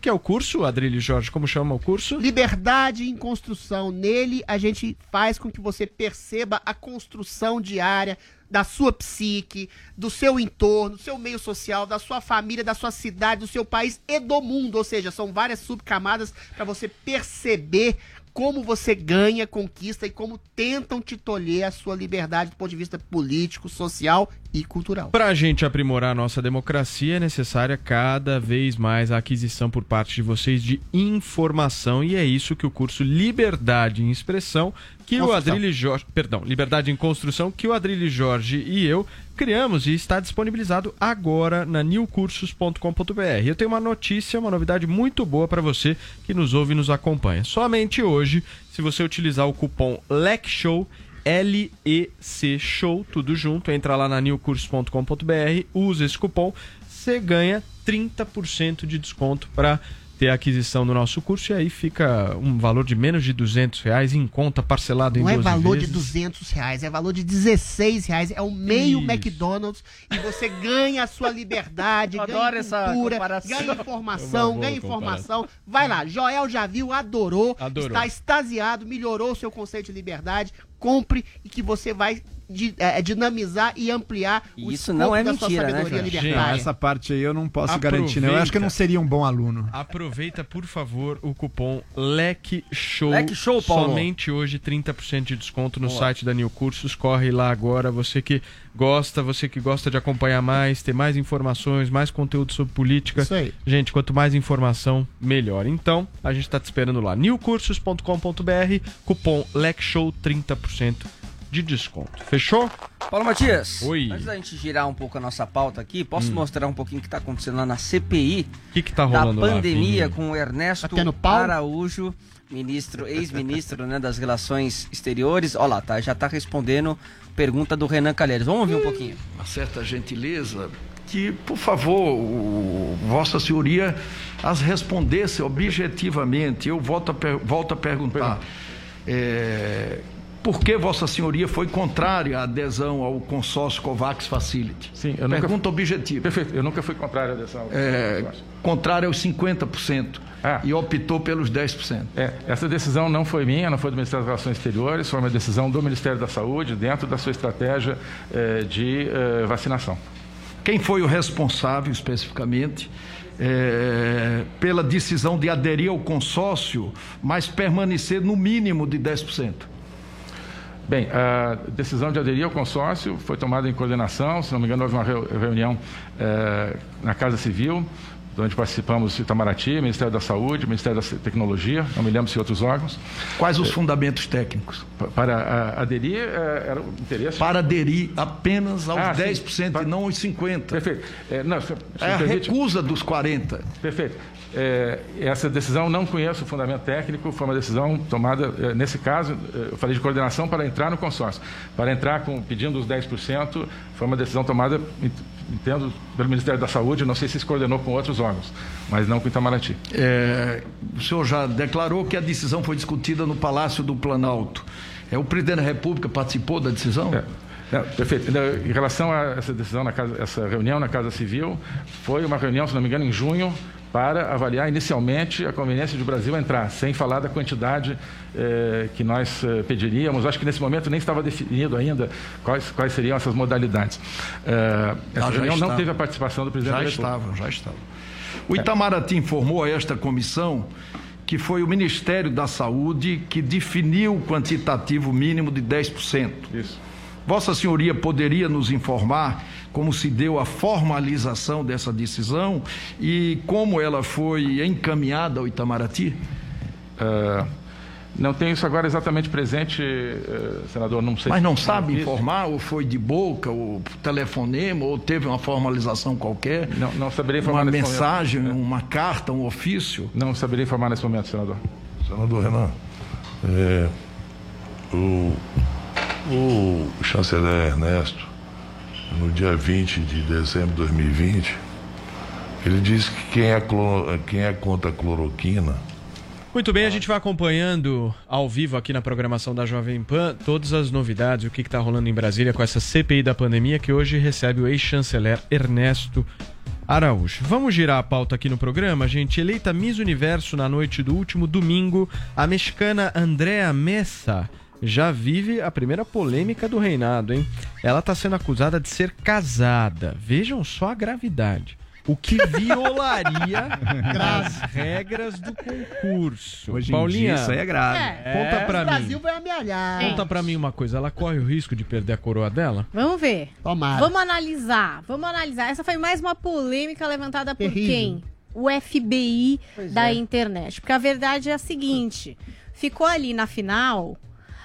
que é o curso, Adrilho Jorge, como chama o curso? Liberdade em construção. Nele a gente faz com que você perceba a construção diária da sua psique, do seu entorno, do seu meio social, da sua família, da sua cidade, do seu país e do mundo. Ou seja, são várias subcamadas para você perceber como você ganha, conquista e como tentam te tolher a sua liberdade do ponto de vista político, social e cultural. Para a gente aprimorar a nossa democracia, é necessária cada vez mais a aquisição por parte de vocês de informação e é isso que o curso Liberdade em Expressão, que o Construção. Adrilho Jorge, perdão, Liberdade em Construção, que o Adrilho Jorge e eu criamos e está disponibilizado agora na newcursos.com.br. Eu tenho uma notícia, uma novidade muito boa para você que nos ouve e nos acompanha. Somente hoje, se você utilizar o cupom LECSHOW L-E-C Show, tudo junto. Entra lá na newcursos.com.br, usa esse cupom, você ganha 30% de desconto para ter a aquisição do nosso curso e aí fica um valor de menos de 200 reais em conta parcelado em Não é 12 valor vezes. de 200 reais, é valor de 16 reais. É o meio Isso. McDonald's e você ganha a sua liberdade, ganha adoro essa cultura, comparação. ganha É uma informação, ganha informação. Vai lá, Joel já viu, adorou, Adorou. está extasiado, melhorou o seu conceito de liberdade. Compre e que você vai di- é, dinamizar e ampliar o isso não é mentira, né, libertária. Essa parte aí eu não posso garantir, né? Eu acho que eu não seria um bom aluno. Aproveita, por favor, o cupom Leque Show. Leque Show, Paulo. Somente hoje 30% de desconto no Boa. site da New Cursos. Corre lá agora. Você que gosta, você que gosta de acompanhar mais, ter mais informações, mais conteúdo sobre política. Isso aí. Gente, quanto mais informação, melhor. Então, a gente tá te esperando lá. newcursos.com.br, cupom Leque Show 30% de desconto. Fechou? Paulo Matias, Oi. antes da gente girar um pouco a nossa pauta aqui, posso Hum. mostrar um pouquinho o que está acontecendo lá na CPI O que que tá da rolando lá, pandemia Vini? com o Ernesto Tá? Araújo, ministro, ex-ministro né, das Relações Exteriores. Olha lá, tá, já está respondendo pergunta do Renan Calheiros. Vamos ouvir um pouquinho. uma certa gentileza, que, por favor, o- Vossa Senhoria as respondesse objetivamente. Eu volto a, per- volto a perguntar. É, por que Vossa Senhoria foi contrária à adesão ao consórcio COVAX Facility? Sim, eu nunca- Pergunta objetiva. Perfeito, eu nunca fui contrário dessa. É, contrária aos 50% e optou pelos 10%. É, essa decisão não foi minha, não foi do Ministério das Relações Exteriores, foi uma decisão do Ministério da Saúde dentro da sua estratégia eh, de eh, vacinação. Quem foi o responsável especificamente é, pela decisão de aderir ao consórcio, mas permanecer no mínimo de 10%? Bem, a decisão de aderir ao consórcio foi tomada em coordenação, se não me engano, houve uma reu- reunião eh, na Casa Civil, onde participamos Itamaraty, Ministério da Saúde, Ministério da Tecnologia, não me lembro se outros órgãos. Quais os Eh, fundamentos técnicos? pa- Para a- aderir, eh, era o interesse. Para aderir apenas aos Ah, sim. 10% e não aos 50%. Perfeito. É, não, se- se É a permite- recusa dos 40%. Perfeito. É, essa decisão não conheço o fundamento técnico, foi uma decisão tomada, é, nesse caso, é, eu falei de coordenação para entrar no consórcio. Para entrar com, pedindo os 10%, foi uma decisão tomada, ent- entendo, pelo Ministério da Saúde, não sei se se coordenou com outros órgãos, mas não com o Itamaraty. É, o senhor já declarou que a decisão foi discutida no Palácio do Planalto. É, o presidente da República participou da decisão? Não, perfeito. Então, Em relação a essa decisão, na casa, essa reunião na Casa Civil, foi uma reunião, se não me engano, em junho, para avaliar inicialmente a conveniência de o Brasil entrar, sem falar da quantidade eh, que nós eh, pediríamos. Acho que nesse momento nem estava definido ainda quais, quais seriam essas modalidades. Eh, essa já reunião não estava. teve a participação do presidente Já da estavam, já estavam. O Itamaraty informou a esta comissão que foi o Ministério da Saúde que definiu o quantitativo mínimo de 10%. Isso. Vossa Senhoria poderia nos informar como se deu a formalização dessa decisão e como ela foi encaminhada ao Itamaraty? Eh, não tenho isso agora exatamente presente, eh, senador, não sei. Mas não se- sabe Isso. informar, ou foi de boca, ou telefonema, ou teve uma formalização qualquer? Não, não saberia informar Uma nesse momento. mensagem, uma carta, um ofício? Não saberia informar nesse momento, senador. Senador Renan, é, o, o chanceler Ernesto, no dia 20 de dezembro de 2020, ele disse que quem é, cloro- quem é contra a cloroquina Muito bem, a gente vai acompanhando ao vivo aqui na programação da Jovem Pan todas as novidades, o que está rolando em Brasília com essa CPI da pandemia que hoje recebe o ex-chanceler Ernesto Araújo. Vamos girar a pauta aqui no programa, gente. Eleita Miss Universo na noite do último domingo, a mexicana Andrea Messa já vive a primeira polêmica do reinado, hein? Ela está sendo acusada de ser casada. Vejam só a gravidade. O que violaria as regras do concurso. Hoje em Paulinha, dia isso aí é grave. Conta pra o mim. Brasil vai amealhar. Conta pra mim uma coisa, ela corre o risco de perder a coroa dela? Vamos ver. Tomara. Vamos analisar. Vamos analisar. Essa foi mais uma polêmica levantada por Terrível. quem? O FBI da é. internet. Porque a verdade é a seguinte: ficou ali na final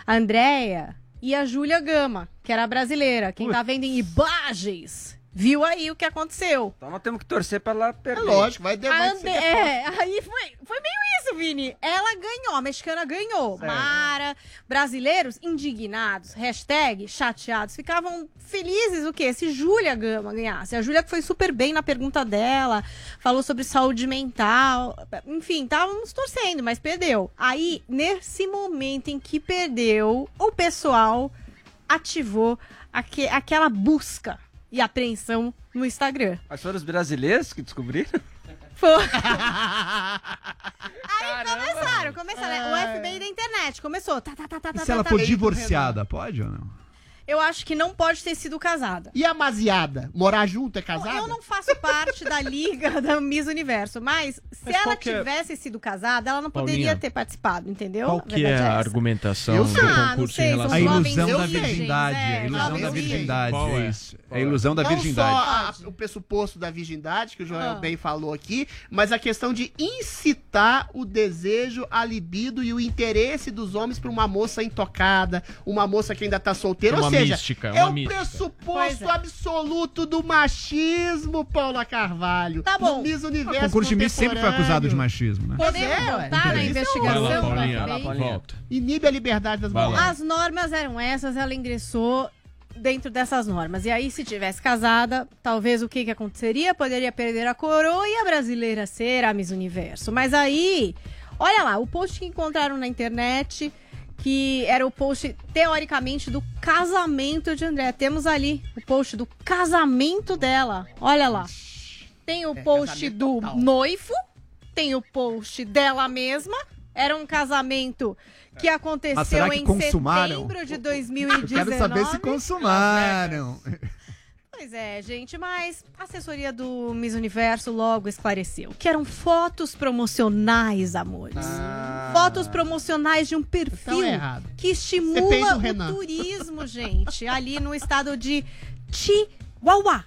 a Andrea e a Júlia Gama, que era a brasileira. Quem tá vendo em imagens viu aí o que aconteceu. Então nós temos que torcer pra ela perder. É lógico, vai demorar. Ande- é, aí foi, foi meio isso, Vini. Ela ganhou, a mexicana ganhou. Mara, brasileiros indignados, hashtag chateados, ficavam felizes o quê? Se Júlia Gama ganhasse. A Júlia que foi super bem na pergunta dela, falou sobre saúde mental, enfim, estávamos torcendo, mas perdeu. Aí, nesse momento em que perdeu, o pessoal ativou aque- aquela busca e apreensão no Instagram. Mas foram os brasileiros que descobriram? Foi. Aí começaram, começaram. né? O FBI da internet começou. Tá, tá, tá, tá, E tá, se ela tá, for tá. divorciada, pode ou não? Eu acho que não pode ter sido casada. E a Maziada? Morar junto é casada? Eu não faço parte da liga da Miss Universo, mas se Mas ela é- tivesse sido casada, ela não poderia Paulinha, ter participado, entendeu? Qual que é a argumentação Eu do. Ah, não concurso sei, em relação A ilusão da virgens, virgindade. é, a ilusão da virgindade. É isso. É a ilusão da Não virgindade. só a- o pressuposto da virgindade, que o Joel Ah. bem falou aqui, mas a questão de incitar o desejo, a libido e o interesse dos homens por uma moça intocada, uma moça que ainda tá solteira. Uma seja, mística, é é o mística. pressuposto é. absoluto do machismo, Paula Carvalho. Tá bom. No Miss O Universo concurso de Miss sempre foi acusado de machismo, né? Podemos Pois é, voltar na é investigação? Vai lá, Paulinha. ver? Volta. Inibe a liberdade das Vai lá. mulheres. As normas eram essas, ela ingressou dentro dessas normas. E aí, se tivesse casada, talvez o que, que aconteceria? Poderia perder a coroa e a brasileira ser a Miss Universo. Mas aí, olha lá, o post que encontraram na internet, que era o post, teoricamente, do casamento de André. Temos ali o post do casamento dela. Olha lá. Tem o post casamento do total. noivo, tem o post dela mesma. Era um casamento que aconteceu Mas será que em consumaram? setembro de Eu 2019. quero saber se consumaram. Pois é, gente, mas a assessoria do Miss Universo logo esclareceu que eram fotos promocionais, amores. Fotos promocionais de um perfil Então é errado. que estimula o Renan. turismo, gente, ali no estado de Chihuahua.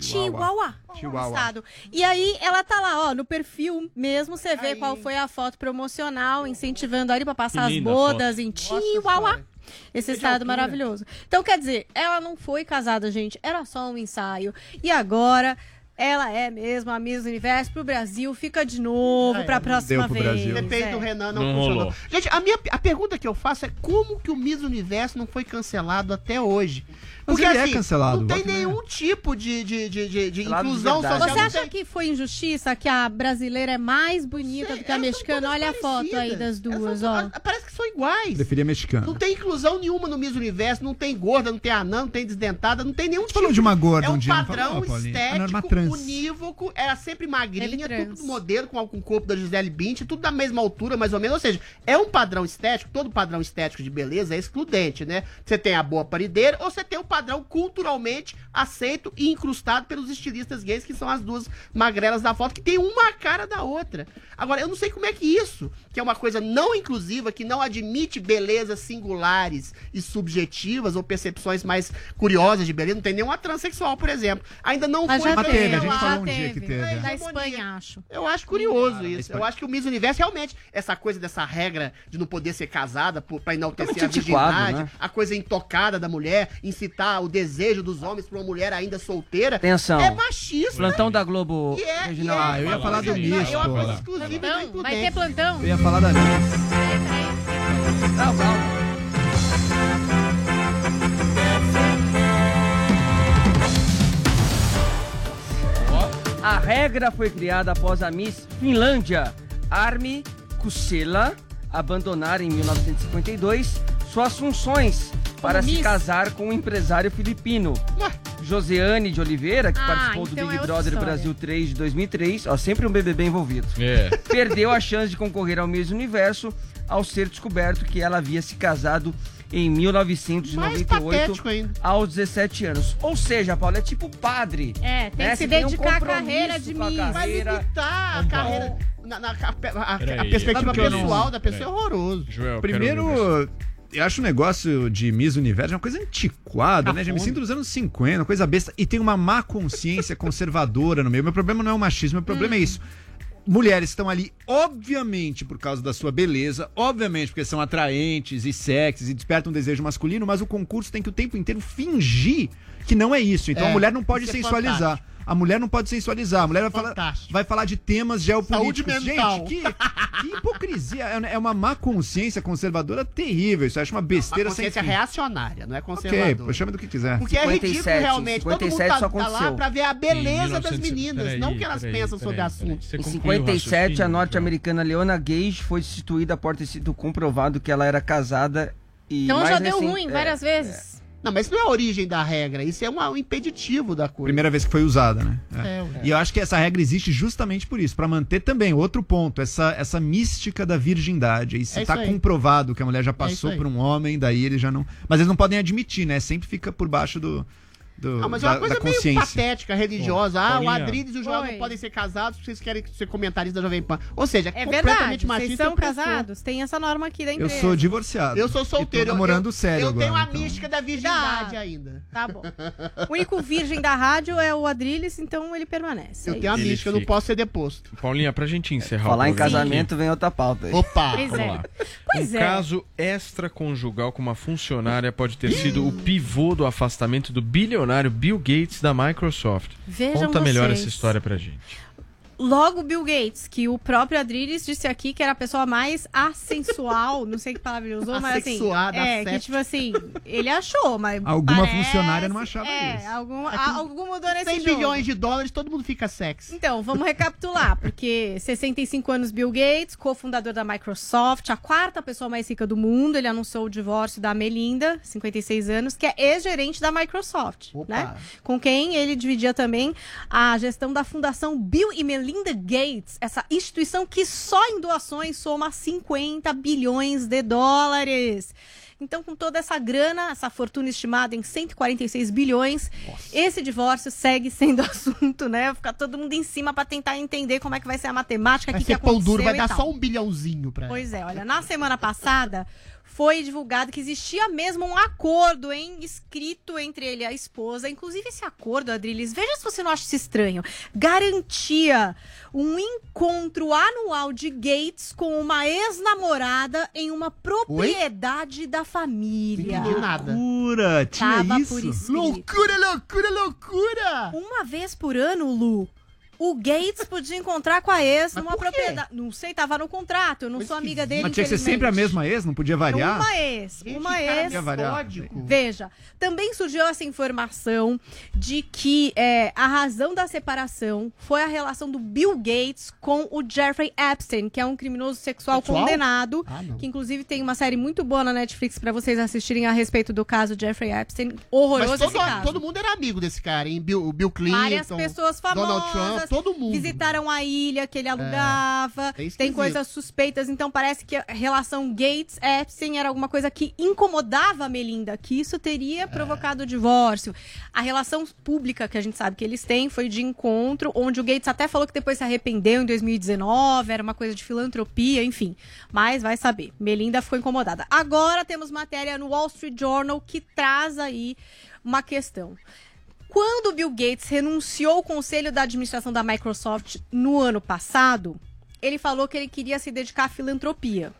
Chihuahua. Chihuahua. Estado. E aí, ela tá lá, ó, no perfil mesmo, você vê qual foi a foto promocional, incentivando ali pra passar as bodas foto. em Nossa Chihuahua. Esse estado maravilhoso. Então, quer dizer, ela não foi casada, gente. Era só um ensaio. E agora, ela é mesmo a Miss Universo pro Brasil. Fica de novo Ah, é, pra próxima vez. Brasil. Depende é. do Renan, não, Não funcionou. rolou. Gente, a, minha, a pergunta que eu faço é como que o Miss Universo não foi cancelado até hoje? Mas ele é cancelado, não tem nenhum tipo de, de, de, de, de de inclusão verdade. social. Você acha tem- que foi injustiça que a brasileira é mais bonita do que a são mexicana? Olha a foto aí parecidas. das duas, são- ó. a- Parece que são iguais. Preferia mexicana. Não tem inclusão nenhuma no Miss Universo, não tem gorda, não tem anã, não tem desdentada, não tem nenhum tipo. falou de uma gorda é um um dia, padrão falou? Ah, uma estético, trans. Unívoco, era sempre magrinha, tudo modelo, com, com o corpo da Gisele Bündchen, tudo da mesma altura, mais ou menos. Ou seja, é um padrão estético, todo padrão estético de beleza é excludente, né? Você tem a boa parideira ou você tem o padrão culturalmente aceito e incrustado pelos estilistas gays, que são as duas magrelas da foto, que tem uma cara da outra. Agora, eu não sei como é que isso, que é uma coisa não inclusiva, que não admite belezas singulares e subjetivas ou percepções mais curiosas de beleza, não tem nenhuma transexual, por exemplo. Ainda não Mas foi já teve, gente falou um dia que teve. É, Da hegemonia. Espanha, acho. Eu acho curioso Cara, isso. Eu acho que o Miss Universo, realmente, essa coisa dessa regra de não poder ser casada por, pra enaltecer a virgindade, né? a coisa intocada da mulher, incitar o desejo dos homens pra uma mulher ainda solteira. Atenção. É machista. Plantão da Globo. E é, e é, Ah, eu ia falar do Miss, Eu uma coisa exclusiva Plantão? Vai ter plantão? Eu ia falar da Miss. Não, calma. A regra foi criada após a Miss Finlândia, Armi Kusela, abandonar em 1952 suas funções para se Miss? casar com um empresário filipino. Joseane de Oliveira, que Ah, participou do então Big é outra Brother história. Brasil 3 de 2003, ó, sempre um BBB envolvido É. perdeu a chance de concorrer ao Miss Universo ao ser descoberto que ela havia se casado em Mais 1998 patético ainda. aos 17 anos. Ou seja, Paulo, é tipo padre. É, tem né? que se tem um dedicar à carreira de Miss. Vai limitar a carreira. Na, na- a, a- a perspectiva eu não- pessoal da pessoa é horroroso. Joel, Primeiro, eu acho o negócio de Miss Universo uma coisa antiquada, né? Já me sinto dos anos 50, uma coisa besta. E tem uma má consciência conservadora no meio. Meu problema não é o machismo, meu problema é isso. Mulheres estão ali, obviamente, por causa da sua beleza, obviamente, porque são atraentes e sexys e despertam um desejo masculino, mas o concurso tem que o tempo inteiro fingir que não é isso. Então É, a mulher não pode é sensualizar. A mulher não pode sensualizar. A mulher vai falar, vai falar de temas geopolíticos. Saúde mental. Gente, que, que hipocrisia. É é uma má consciência conservadora terrível. Isso eu acho uma Uma besteira sem consciência fim. reacionária, não é Ok, conservadora. pô, chama do que quiser. Porque é ridículo 57, realmente. Todo mundo 57 tá, só tá lá pra ver a beleza Em das 1900 meninas, peraí, não o que elas peraí, pensam sobre peraí, assunto. Você Em concluiu o 57, a norte-americana Leona Gage foi destituída após ter sido comprovado que ela era casada e Então mais já deu recen- ruim é, várias vezes. Não, mas isso não é a origem da regra, isso é um impeditivo da coisa. Primeira vez que foi usada, né? É. É. E eu acho que essa regra existe justamente por isso, pra manter também outro ponto, essa, essa mística da virgindade. E se É tá comprovado que a mulher já passou aí. por um homem, daí eles já não. Mas eles não podem admitir, né? Sempre fica por baixo do. Do Não, mas é da, uma coisa da meio patética, religiosa. ah, o Paulinha. Adriles e o Joel Oi. não podem ser casados porque vocês querem ser comentaristas da Jovem Pan. Ou seja, É completamente verdade, vocês machista. são e opressor. casados? Tem essa norma aqui da Eu empresa. sou divorciado. Eu sou solteiro. E tô namorando eu, sério Eu agora, tenho a então. mística da virgindade ainda. Tá bom. O único virgem da rádio é o Adriles, então ele permanece. Eu é tenho a mística, eu não posso ser deposto. Paulinha, pra gente encerrar Falar o em casamento vem outra pauta. aí. Opa! Pois Vamos é. lá. Pois um é. caso extraconjugal com uma funcionária pode ter sido o pivô do afastamento do bilionário Bill Gates da Microsoft. Vejam Conta melhor vocês. essa história pra gente. Logo Bill Gates, que o próprio Adriles disse aqui que era a pessoa mais assensual, não sei que palavra ele usou, mas assim. É, que tipo assim, ele achou, mas. Alguma parece- funcionária não achava é, isso. Algum, É algum mudou nesse 100 jogo. bilhões de dólares, todo mundo fica sexy. Então, vamos recapitular, porque 65 anos Bill Gates, cofundador da Microsoft, a quarta pessoa mais rica do mundo, ele anunciou o divórcio da Melinda, 56 anos, que é ex-gerente da Microsoft, né? Com quem ele dividia também a gestão da Fundação Bill e Melinda Gates, essa instituição que só em doações soma 50 bilhões de dólares. Então, com toda essa grana, essa fortuna estimada em 146 bilhões, esse divórcio segue sendo assunto, né? Ficar todo mundo em cima para tentar entender como é que vai ser a matemática, o Vai que, que ser pão duro, aconteceu vai dar tal. só um bilhãozinho pra ela. Pois é, olha, na semana passada foi divulgado que existia mesmo um acordo, hein, escrito entre ele e a esposa. Inclusive, esse acordo, Adriles, veja se você não acha isso estranho. Garantia um encontro anual de Gates com uma ex-namorada em uma propriedade da família. Entendi nada. Loucura, tinha Tava isso? Loucura, loucura, loucura! Uma vez por ano, Lu. O Gates podia encontrar com a ex Mas numa propriedade. Não sei, tava no contrato. Eu não sou amiga dele. Mas tinha que ser sempre a mesma ex, não podia variar? Uma ex, Gente, uma ex. Código. Veja, também surgiu essa informação de que é, a razão da separação foi a relação do Bill Gates com o Jeffrey Epstein, que é um criminoso sexual, Sexual? condenado, Ah, que inclusive tem uma série muito boa na Netflix pra vocês assistirem a respeito do caso Jeffrey Epstein. Horroroso Mas todo, esse caso. todo mundo era amigo desse cara, hein? Bill, o Bill Clinton. Várias pessoas famosas Donald Trump, todo mundo. visitaram a ilha que ele alugava. é tem coisas suspeitas, então parece que a relação Gates-Epstein era alguma coisa que incomodava a Melinda, que isso É. teria provocado o divórcio. A relação pública que a gente sabe que eles têm foi de encontro, onde o Gates até falou que depois se arrependeu em 2019, era uma coisa de filantropia, enfim. Mas vai saber. Melinda ficou incomodada. Agora temos matéria no Wall Street Journal que traz aí uma questão. Quando o Bill Gates renunciou ao conselho da administração da Microsoft no ano passado, ele falou que ele queria se dedicar à filantropia.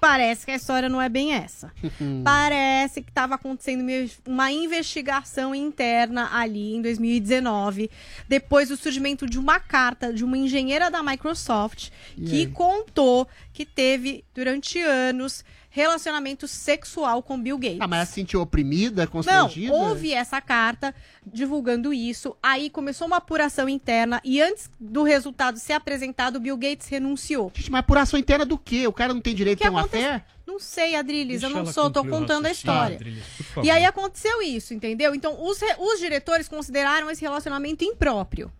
Parece que a história não é bem essa. Parece que estava acontecendo uma investigação interna ali em 2019, depois do surgimento de uma carta de uma engenheira da Microsoft que contou que teve, durante anos, relacionamento sexual com Bill Gates. Ah, mas ela se sentiu oprimida, Não, constrangida? houve essa carta divulgando isso. Aí começou uma apuração interna e antes do resultado ser apresentado, Bill Gates renunciou. Gente, mas apuração interna do quê? O cara não tem direito que de ter uma aconte- fé? Não sei, Adriles, Deixa eu não sou, tô contando a história. Adriles, por favor. E aí aconteceu isso, entendeu? Então, os, re- os diretores consideraram esse relacionamento impróprio.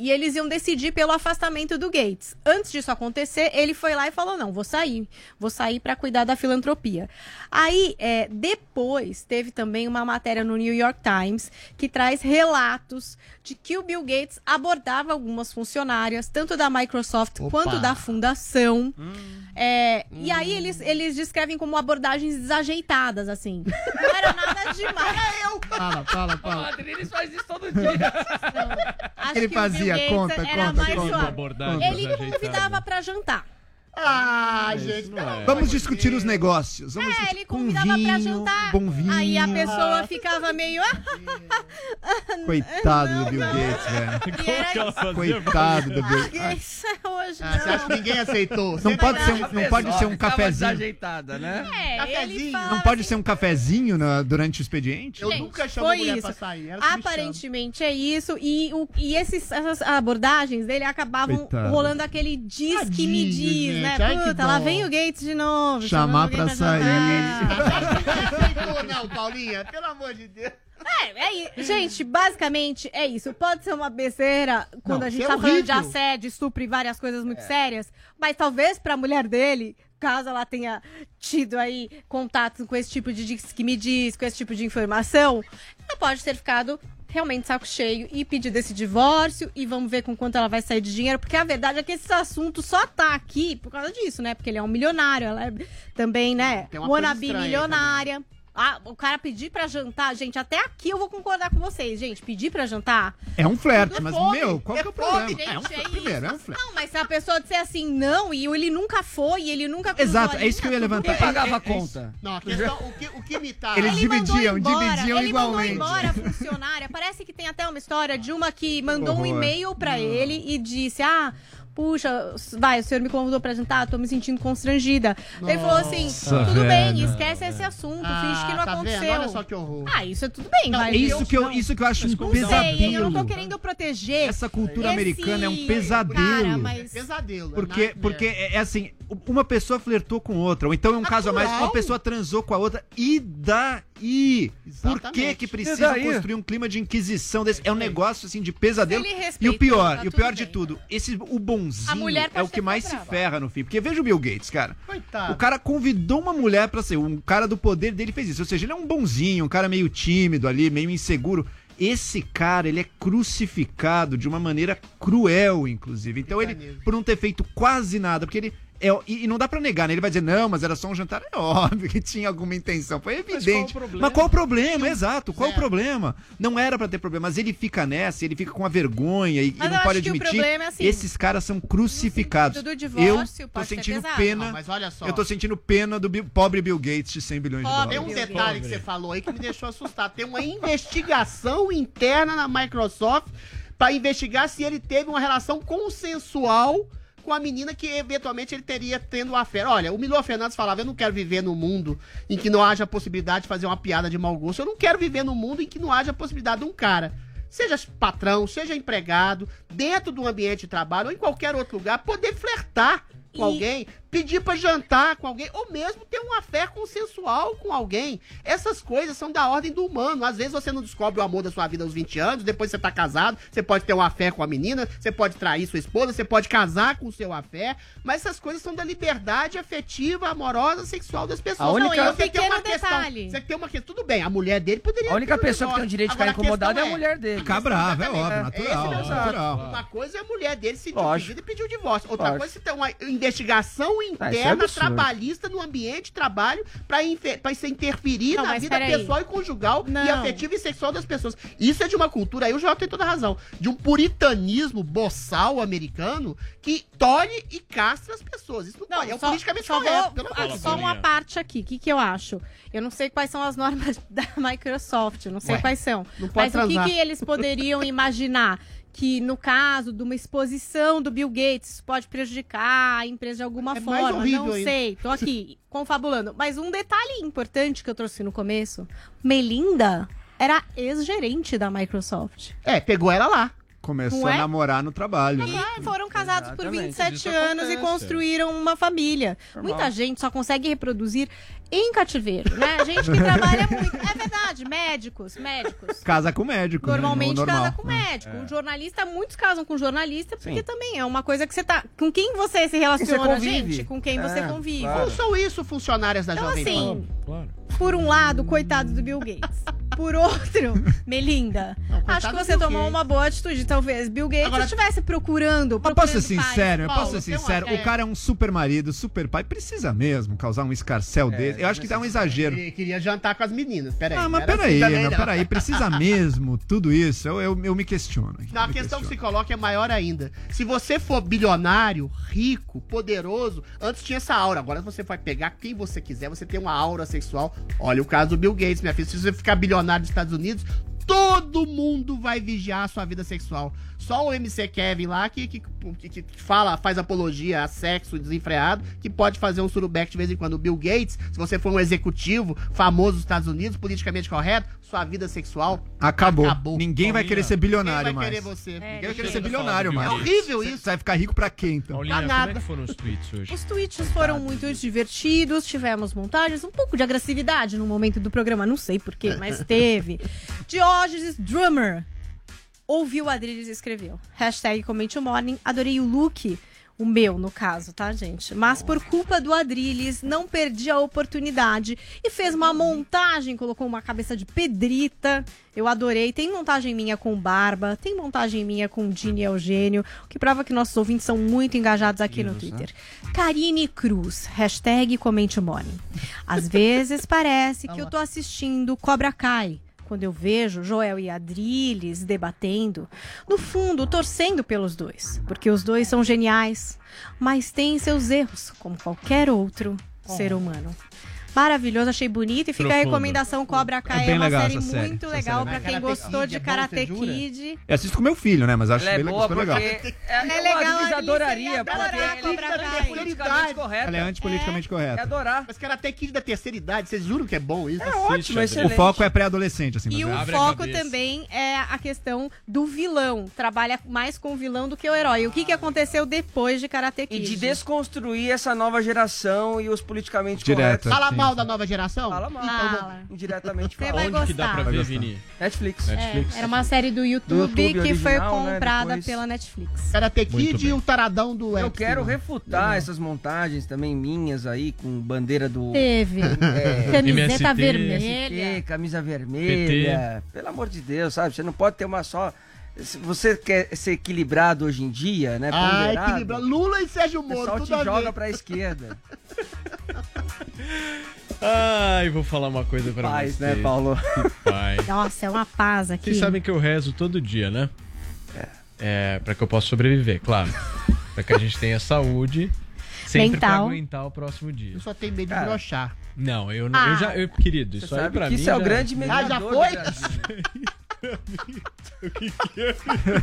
E eles iam decidir pelo afastamento do Gates. Antes disso acontecer, ele foi lá e falou: não, vou sair. Vou sair para cuidar da filantropia. Aí, é, depois, teve também uma matéria no New York Times que traz relatos de que o Bill Gates abordava algumas funcionárias, tanto da Microsoft Opa. quanto da fundação. É, E aí eles, eles descrevem como abordagens desajeitadas, assim. Não era nada demais. Fala, fala, fala. Adriles faz isso todo dia. Acho Ele que fazia, Gates conta, era conta, mais conta. suave. Ele desajeitada. convidava pra jantar. Ah, Isso gente, não é. Vamos discutir os negócios. Vamos É, discutir ele convidava pra vinho, jantar. Bom vinho. Aí a pessoa ficava meio. Coitado do Bill Gates, velho. Era? Coitado do Bill Ah, isso é hoje Ah, você acha que não. ninguém aceitou? Não pode ser um, A não pode ser um cafezinho. Desajeitada, né? É, Cafezinho. Não pode assim, ser um cafezinho na- durante o expediente? Eu Gente, nunca chamo foi mulher isso. pra sair. ela. Aparentemente é isso. E, o, e esses, essas abordagens dele acabavam Coitado. rolando aquele diz que me diz, né? Gente. Ai, que Puta, lá vem o Gates de novo. Chamar alguém pra sair. jantar. Não aceitou, não. Não, Paulinha, pelo amor de Deus. É, é gente, basicamente é isso. Pode ser uma besteira quando Não, a gente isso é tá falando de assédio, estupro e várias coisas muito sérias, mas talvez pra mulher dele, caso ela tenha tido aí contatos com esse tipo de diz que me diz, com esse tipo de informação, ela pode ter ficado realmente saco cheio e pedir esse divórcio e vamos ver com quanto ela vai sair de dinheiro, porque a verdade é que esse assunto só tá aqui por causa disso, né? Porque ele é um milionário, ela é também, né? Wannabe milionária. Ah, o cara pedir pra jantar, gente, até aqui eu vou concordar com vocês, gente. Pedir pra jantar. É um flerte, mas, fome, meu, qual é que é o fome, problema? gente, é um, é primeiro, é um flerte. Não, mas se a pessoa disser assim, não, e ele nunca foi, e ele nunca Exato, é isso que eu ia levantar. bem. Pagava a É- é conta. Não, a questão, o que, o que me tá... Eles Ele dividiam, embora, dividiam ele igualmente. mandou embora a funcionária. Parece que tem até uma história de uma que mandou um e-mail pra ele e disse: Ah, puxa, vai, o senhor me convidou pra jantar, tô me sentindo constrangida. ele falou assim: Nossa, tudo bem, velho. esquece esse assunto, finge que não Ah, tá vendo? aconteceu. Olha só que horror. Ah, isso é tudo bem, vai. É isso que eu, isso que eu acho um Não sei, hein, eu não tô pesadelo. querendo proteger. Essa cultura esse americana é um Cara, pesadelo. mas... Pesadelo. Porque, nightmare. porque é é assim, uma pessoa flertou com outra, ou então é um caso a mais, uma pessoa transou com a outra, e daí? Por que Exatamente. que precisa construir um clima de inquisição desse? É um negócio assim de pesadelo. Ele E respeita, o pior, tá e o pior de bem. tudo, esse o bonzinho A mulher é o que mais se ferra no fim, porque veja o Bill Gates, cara. Coitado. O cara convidou uma mulher pra ser, um cara do poder dele fez isso. Ou seja, ele é um bonzinho, um cara meio tímido ali, meio inseguro. Esse cara, ele é crucificado de uma maneira cruel, inclusive. Então ele, por não ter feito quase nada, porque ele. É, e, e não dá pra negar, né? Ele vai dizer, não, mas era só um jantar. É óbvio que tinha alguma intenção. Foi evidente. qual o problema? Mas qual o problema? Exato, qual o problema? Não era pra ter problema, mas ele fica nessa, ele fica com a vergonha e, e Mas eu não pode acho que o admitir. problema é assim, Esses caras são crucificados. do divórcio, eu tô sentindo pena. Não, mas olha só. Eu tô sentindo pena do Bill- pobre Bill Gates de 100 bilhões de Tem dólares. um detalhe que você falou aí que me deixou assustado. Tem uma investigação interna na Microsoft pra investigar se ele teve uma relação consensual com a menina que eventualmente ele teria tendo uma fé. Olha, o Milor Fernandes falava: Eu não quero viver num mundo em que não haja possibilidade de fazer uma piada de mau gosto. Eu não quero viver num mundo em que não haja possibilidade de um cara. Seja patrão, seja empregado, dentro do ambiente de trabalho ou em qualquer outro lugar, poder flertar com E- alguém, pedir pra jantar com alguém, ou mesmo ter uma fé consensual com alguém. Essas coisas são da ordem do humano. Às vezes você não descobre o amor da sua vida aos 20 anos, depois você tá casado, você pode ter uma fé com a menina, você pode trair sua esposa, você pode casar com o seu afé, mas essas coisas são da liberdade afetiva, amorosa, sexual das pessoas. A única- Então, Não, você tem uma pequeno questão, detalhe. você tem uma questão, tudo bem, a mulher dele poderia A única ter um pessoa que tem o direito de ficar incomodada é a questão mulher dele. Ficar bravo, é óbvio, natural, é natural. Uma coisa é a mulher dele se dividir e pedir o divórcio. Outra Lógico. coisa é você ter uma investigação Ah, isso é interna, trabalhista no ambiente de trabalho pra, infe- pra se interferir Não, na vida pessoal e conjugal e Não. afetiva e sexual das pessoas. Isso é de uma cultura, aí o João tem toda a razão, de um puritanismo boçal americano que tolhe e castra as pessoas. Isso não, pode, é o politicamente só correto. vou- pelo ah, amor de só uma parte aqui. O que, que eu acho? Eu não sei quais são as normas da Microsoft, não sei Ué, quais são. não pode Mas o que, transar. que eles poderiam imaginar? Que no caso de uma exposição do Bill Gates pode prejudicar a empresa de alguma É forma. Não ainda. sei. Tô aqui confabulando. Mas um detalhe importante que eu trouxe no começo: Melinda era ex-gerente da Microsoft. É, pegou ela lá. Começou é? a namorar no trabalho. né? E foram casados por Exatamente. 27 Isso anos e acontece. construíram uma família. Normal. Muita gente só consegue reproduzir em cativeiro, né? Gente que trabalha muito. É verdade, médicos, médicos. Casa com médico. né? Normalmente No normal. casa com médico. Um jornalista, muitos casam com jornalista, porque Sim. também é uma coisa que você tá. Com quem você se relaciona, convive. gente? Com quem você É, convive. claro. Não são isso funcionárias da Então, Jovem Pan. assim, Claro. Por um lado, coitado do Bill Gates. Por outro, Melinda, Não, acho que você Bill tomou Gates. uma boa atitude. Talvez Bill Gates Agora- estivesse procurando. Mas posso ser procurando sincero, eu Paulo, posso ser uma- sincero. é- O cara é um super marido, super pai. Precisa mesmo causar um escarcel desse. Eu acho que dá um exagero. Ele queria jantar com as meninas. Peraí. Ah, mas era peraí, assim meu, não. peraí. Precisa mesmo tudo isso? Eu, eu, eu me questiono. Não, a me questão que se questiono. coloca é maior ainda. Se você for bilionário, rico, poderoso, antes tinha essa aura. Agora você vai pegar quem você quiser, você tem uma aura sexual. Olha o caso do Bill Gates, minha filha. Se você ficar bilionário dos Estados Unidos, todo mundo vai vigiar a sua vida sexual. Só o MC Kevin lá que, que, que, que fala, faz apologia a sexo desenfreado, que pode fazer um surubeck de vez em quando. O Bill Gates, se você for um executivo famoso dos Estados Unidos, politicamente correto, sua vida sexual Acabou. Ninguém vai querer ser bilionário Ninguém vai mais. querer você. Ninguém vai querer ser bilionário mais. É horrível isso. Você vai ficar rico pra quê, então? Paulinha, Pra como é nada. que foram os tweets hoje? Os tweets foram muito divertidos, tivemos montagens, um pouco de agressividade no momento do programa, não sei porquê, mas teve. Diógenes Drummer ouviu o Adriles e escreveu. Hashtag comente o morning, adorei o look. O meu, no caso, tá, gente? Mas por culpa do Adriles, não perdi a oportunidade e fez uma montagem, colocou uma cabeça de pedrita. Eu adorei. Tem montagem minha com Barba, tem montagem minha com Dini Eugênio, o que prova que nossos ouvintes são muito engajados aqui no Twitter. Karine Cruz, hashtag comente morning. Às vezes parece que eu tô assistindo Cobra Kai. Quando eu vejo Joel e Adriles debatendo, no fundo, torcendo pelos dois, porque os dois são geniais, mas têm seus erros, como qualquer outro ser humano. Maravilhoso, achei bonito e fica a Profundo. recomendação Cobra Kai, É é, bem uma legal série essa série, muito essa legal série é pra quem Karate gostou Kid de é Karate? Kid. Eu assisto com meu filho, né? Mas acho Ela é bem boa super legal. porque é, É é legal, a Alice adoraria, porque Cobra é politicamente correto. Ela é antipoliticamente É correta. adorar. Mas Karate Kid da terceira idade, vocês juram que é bom isso? É ótimo, O foco é pré-adolescente, assim. E o é- a foco também é a questão do vilão. Trabalha mais com o vilão do que o herói. O que, que aconteceu depois de Karate E Kid? de desconstruir essa nova geração e os politicamente Direto. corretos. Fala Sim, mal da nova geração? Fala mal. Fala. Indiretamente Você fala. vai Onde que dá pra ver. Vini? Netflix. Netflix? É, era uma série do YouTube, YouTube que foi original, né, comprada depois. pela Netflix. Karate Kid e o taradão do Eu quero refutar essas montagens também minhas aí, com bandeira do Teve. É, Camiseta MST, vermelha. MST, camisa vermelha. Pelo amor de Deus, sabe? Você não pode ter uma só. Se você quer ser equilibrado hoje em dia, né? Ah, ponderado, equilibra. Lula e Sérgio O Moro, pessoal te joga ver. pra esquerda. Ai, vou falar uma coisa pra Paz, vocês. né, Paulo? Pai. Nossa, é uma paz aqui. Vocês sabem que eu rezo todo dia, né? É, pra que eu possa sobreviver, claro. pra que a gente tenha saúde sempre pra Mental. aguentar o próximo dia. Eu só tenho medo de Cara, brochar. Não, eu, não- Ah. eu já. Eu, querido, isso Você aí pra que mim. isso é o já- grande Ah, já mediador foi? do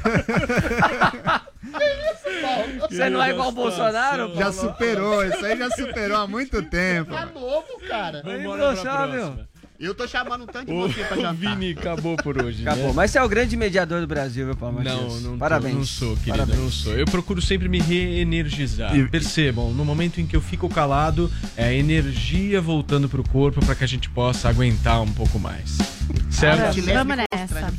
Brasil. Você não é igual o Bolsonaro, Já superou, isso aí já superou há muito tempo. Tá novo, cara. Vamos embora pra Brochar, meu. próxima. Eu tô chamando um tanto de O você pra jantar. Vini acabou por hoje. Acabou. né? Mas você é o grande mediador do Brasil, meu Paulo Não, Matias. não, Parabéns. não sou, querido, Parabéns. não sou. Eu procuro sempre me reenergizar. E- Percebam, no momento em que eu fico calado, é a energia voltando pro corpo pra que a gente possa aguentar um pouco mais. Certo? Vamos nessa.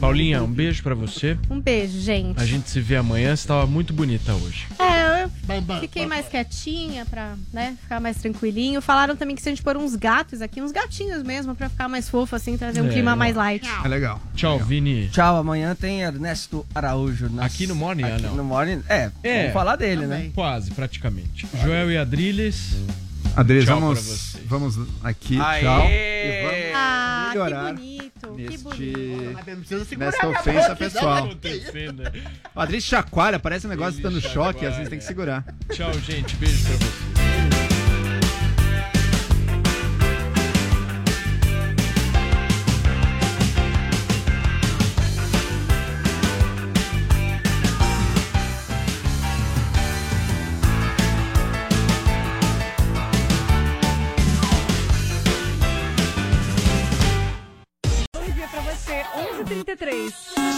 Paulinha, um beijo pra você. Um beijo, gente. A gente se vê amanhã. Você tava muito bonita hoje. É, eu fiquei mais quietinha pra, né, ficar mais tranquilinho. Falaram também que se a gente pôr uns gatos aqui, uns gatinhos mesmo, pra ficar mais fofo, assim, trazer um É, clima mais light. É legal. Tchau, Vini. Tchau, amanhã tem Ernesto Araújo. nas- Aqui no Morning, ah, Aqui não. no Morning. É, É. vamos falar dele, né? Quase, praticamente. Joel e Adriles. Adriles, Tchau pra vamos, vocês. vamos aqui. Aê! Tchau ah, melhorar. Que bonito, neste, que bonito. Nesta ofensa pessoal. Madrid chacoalha, parece um negócio dando choque, às vezes tem que segurar. Tchau, gente. Beijo pra vocês. 93.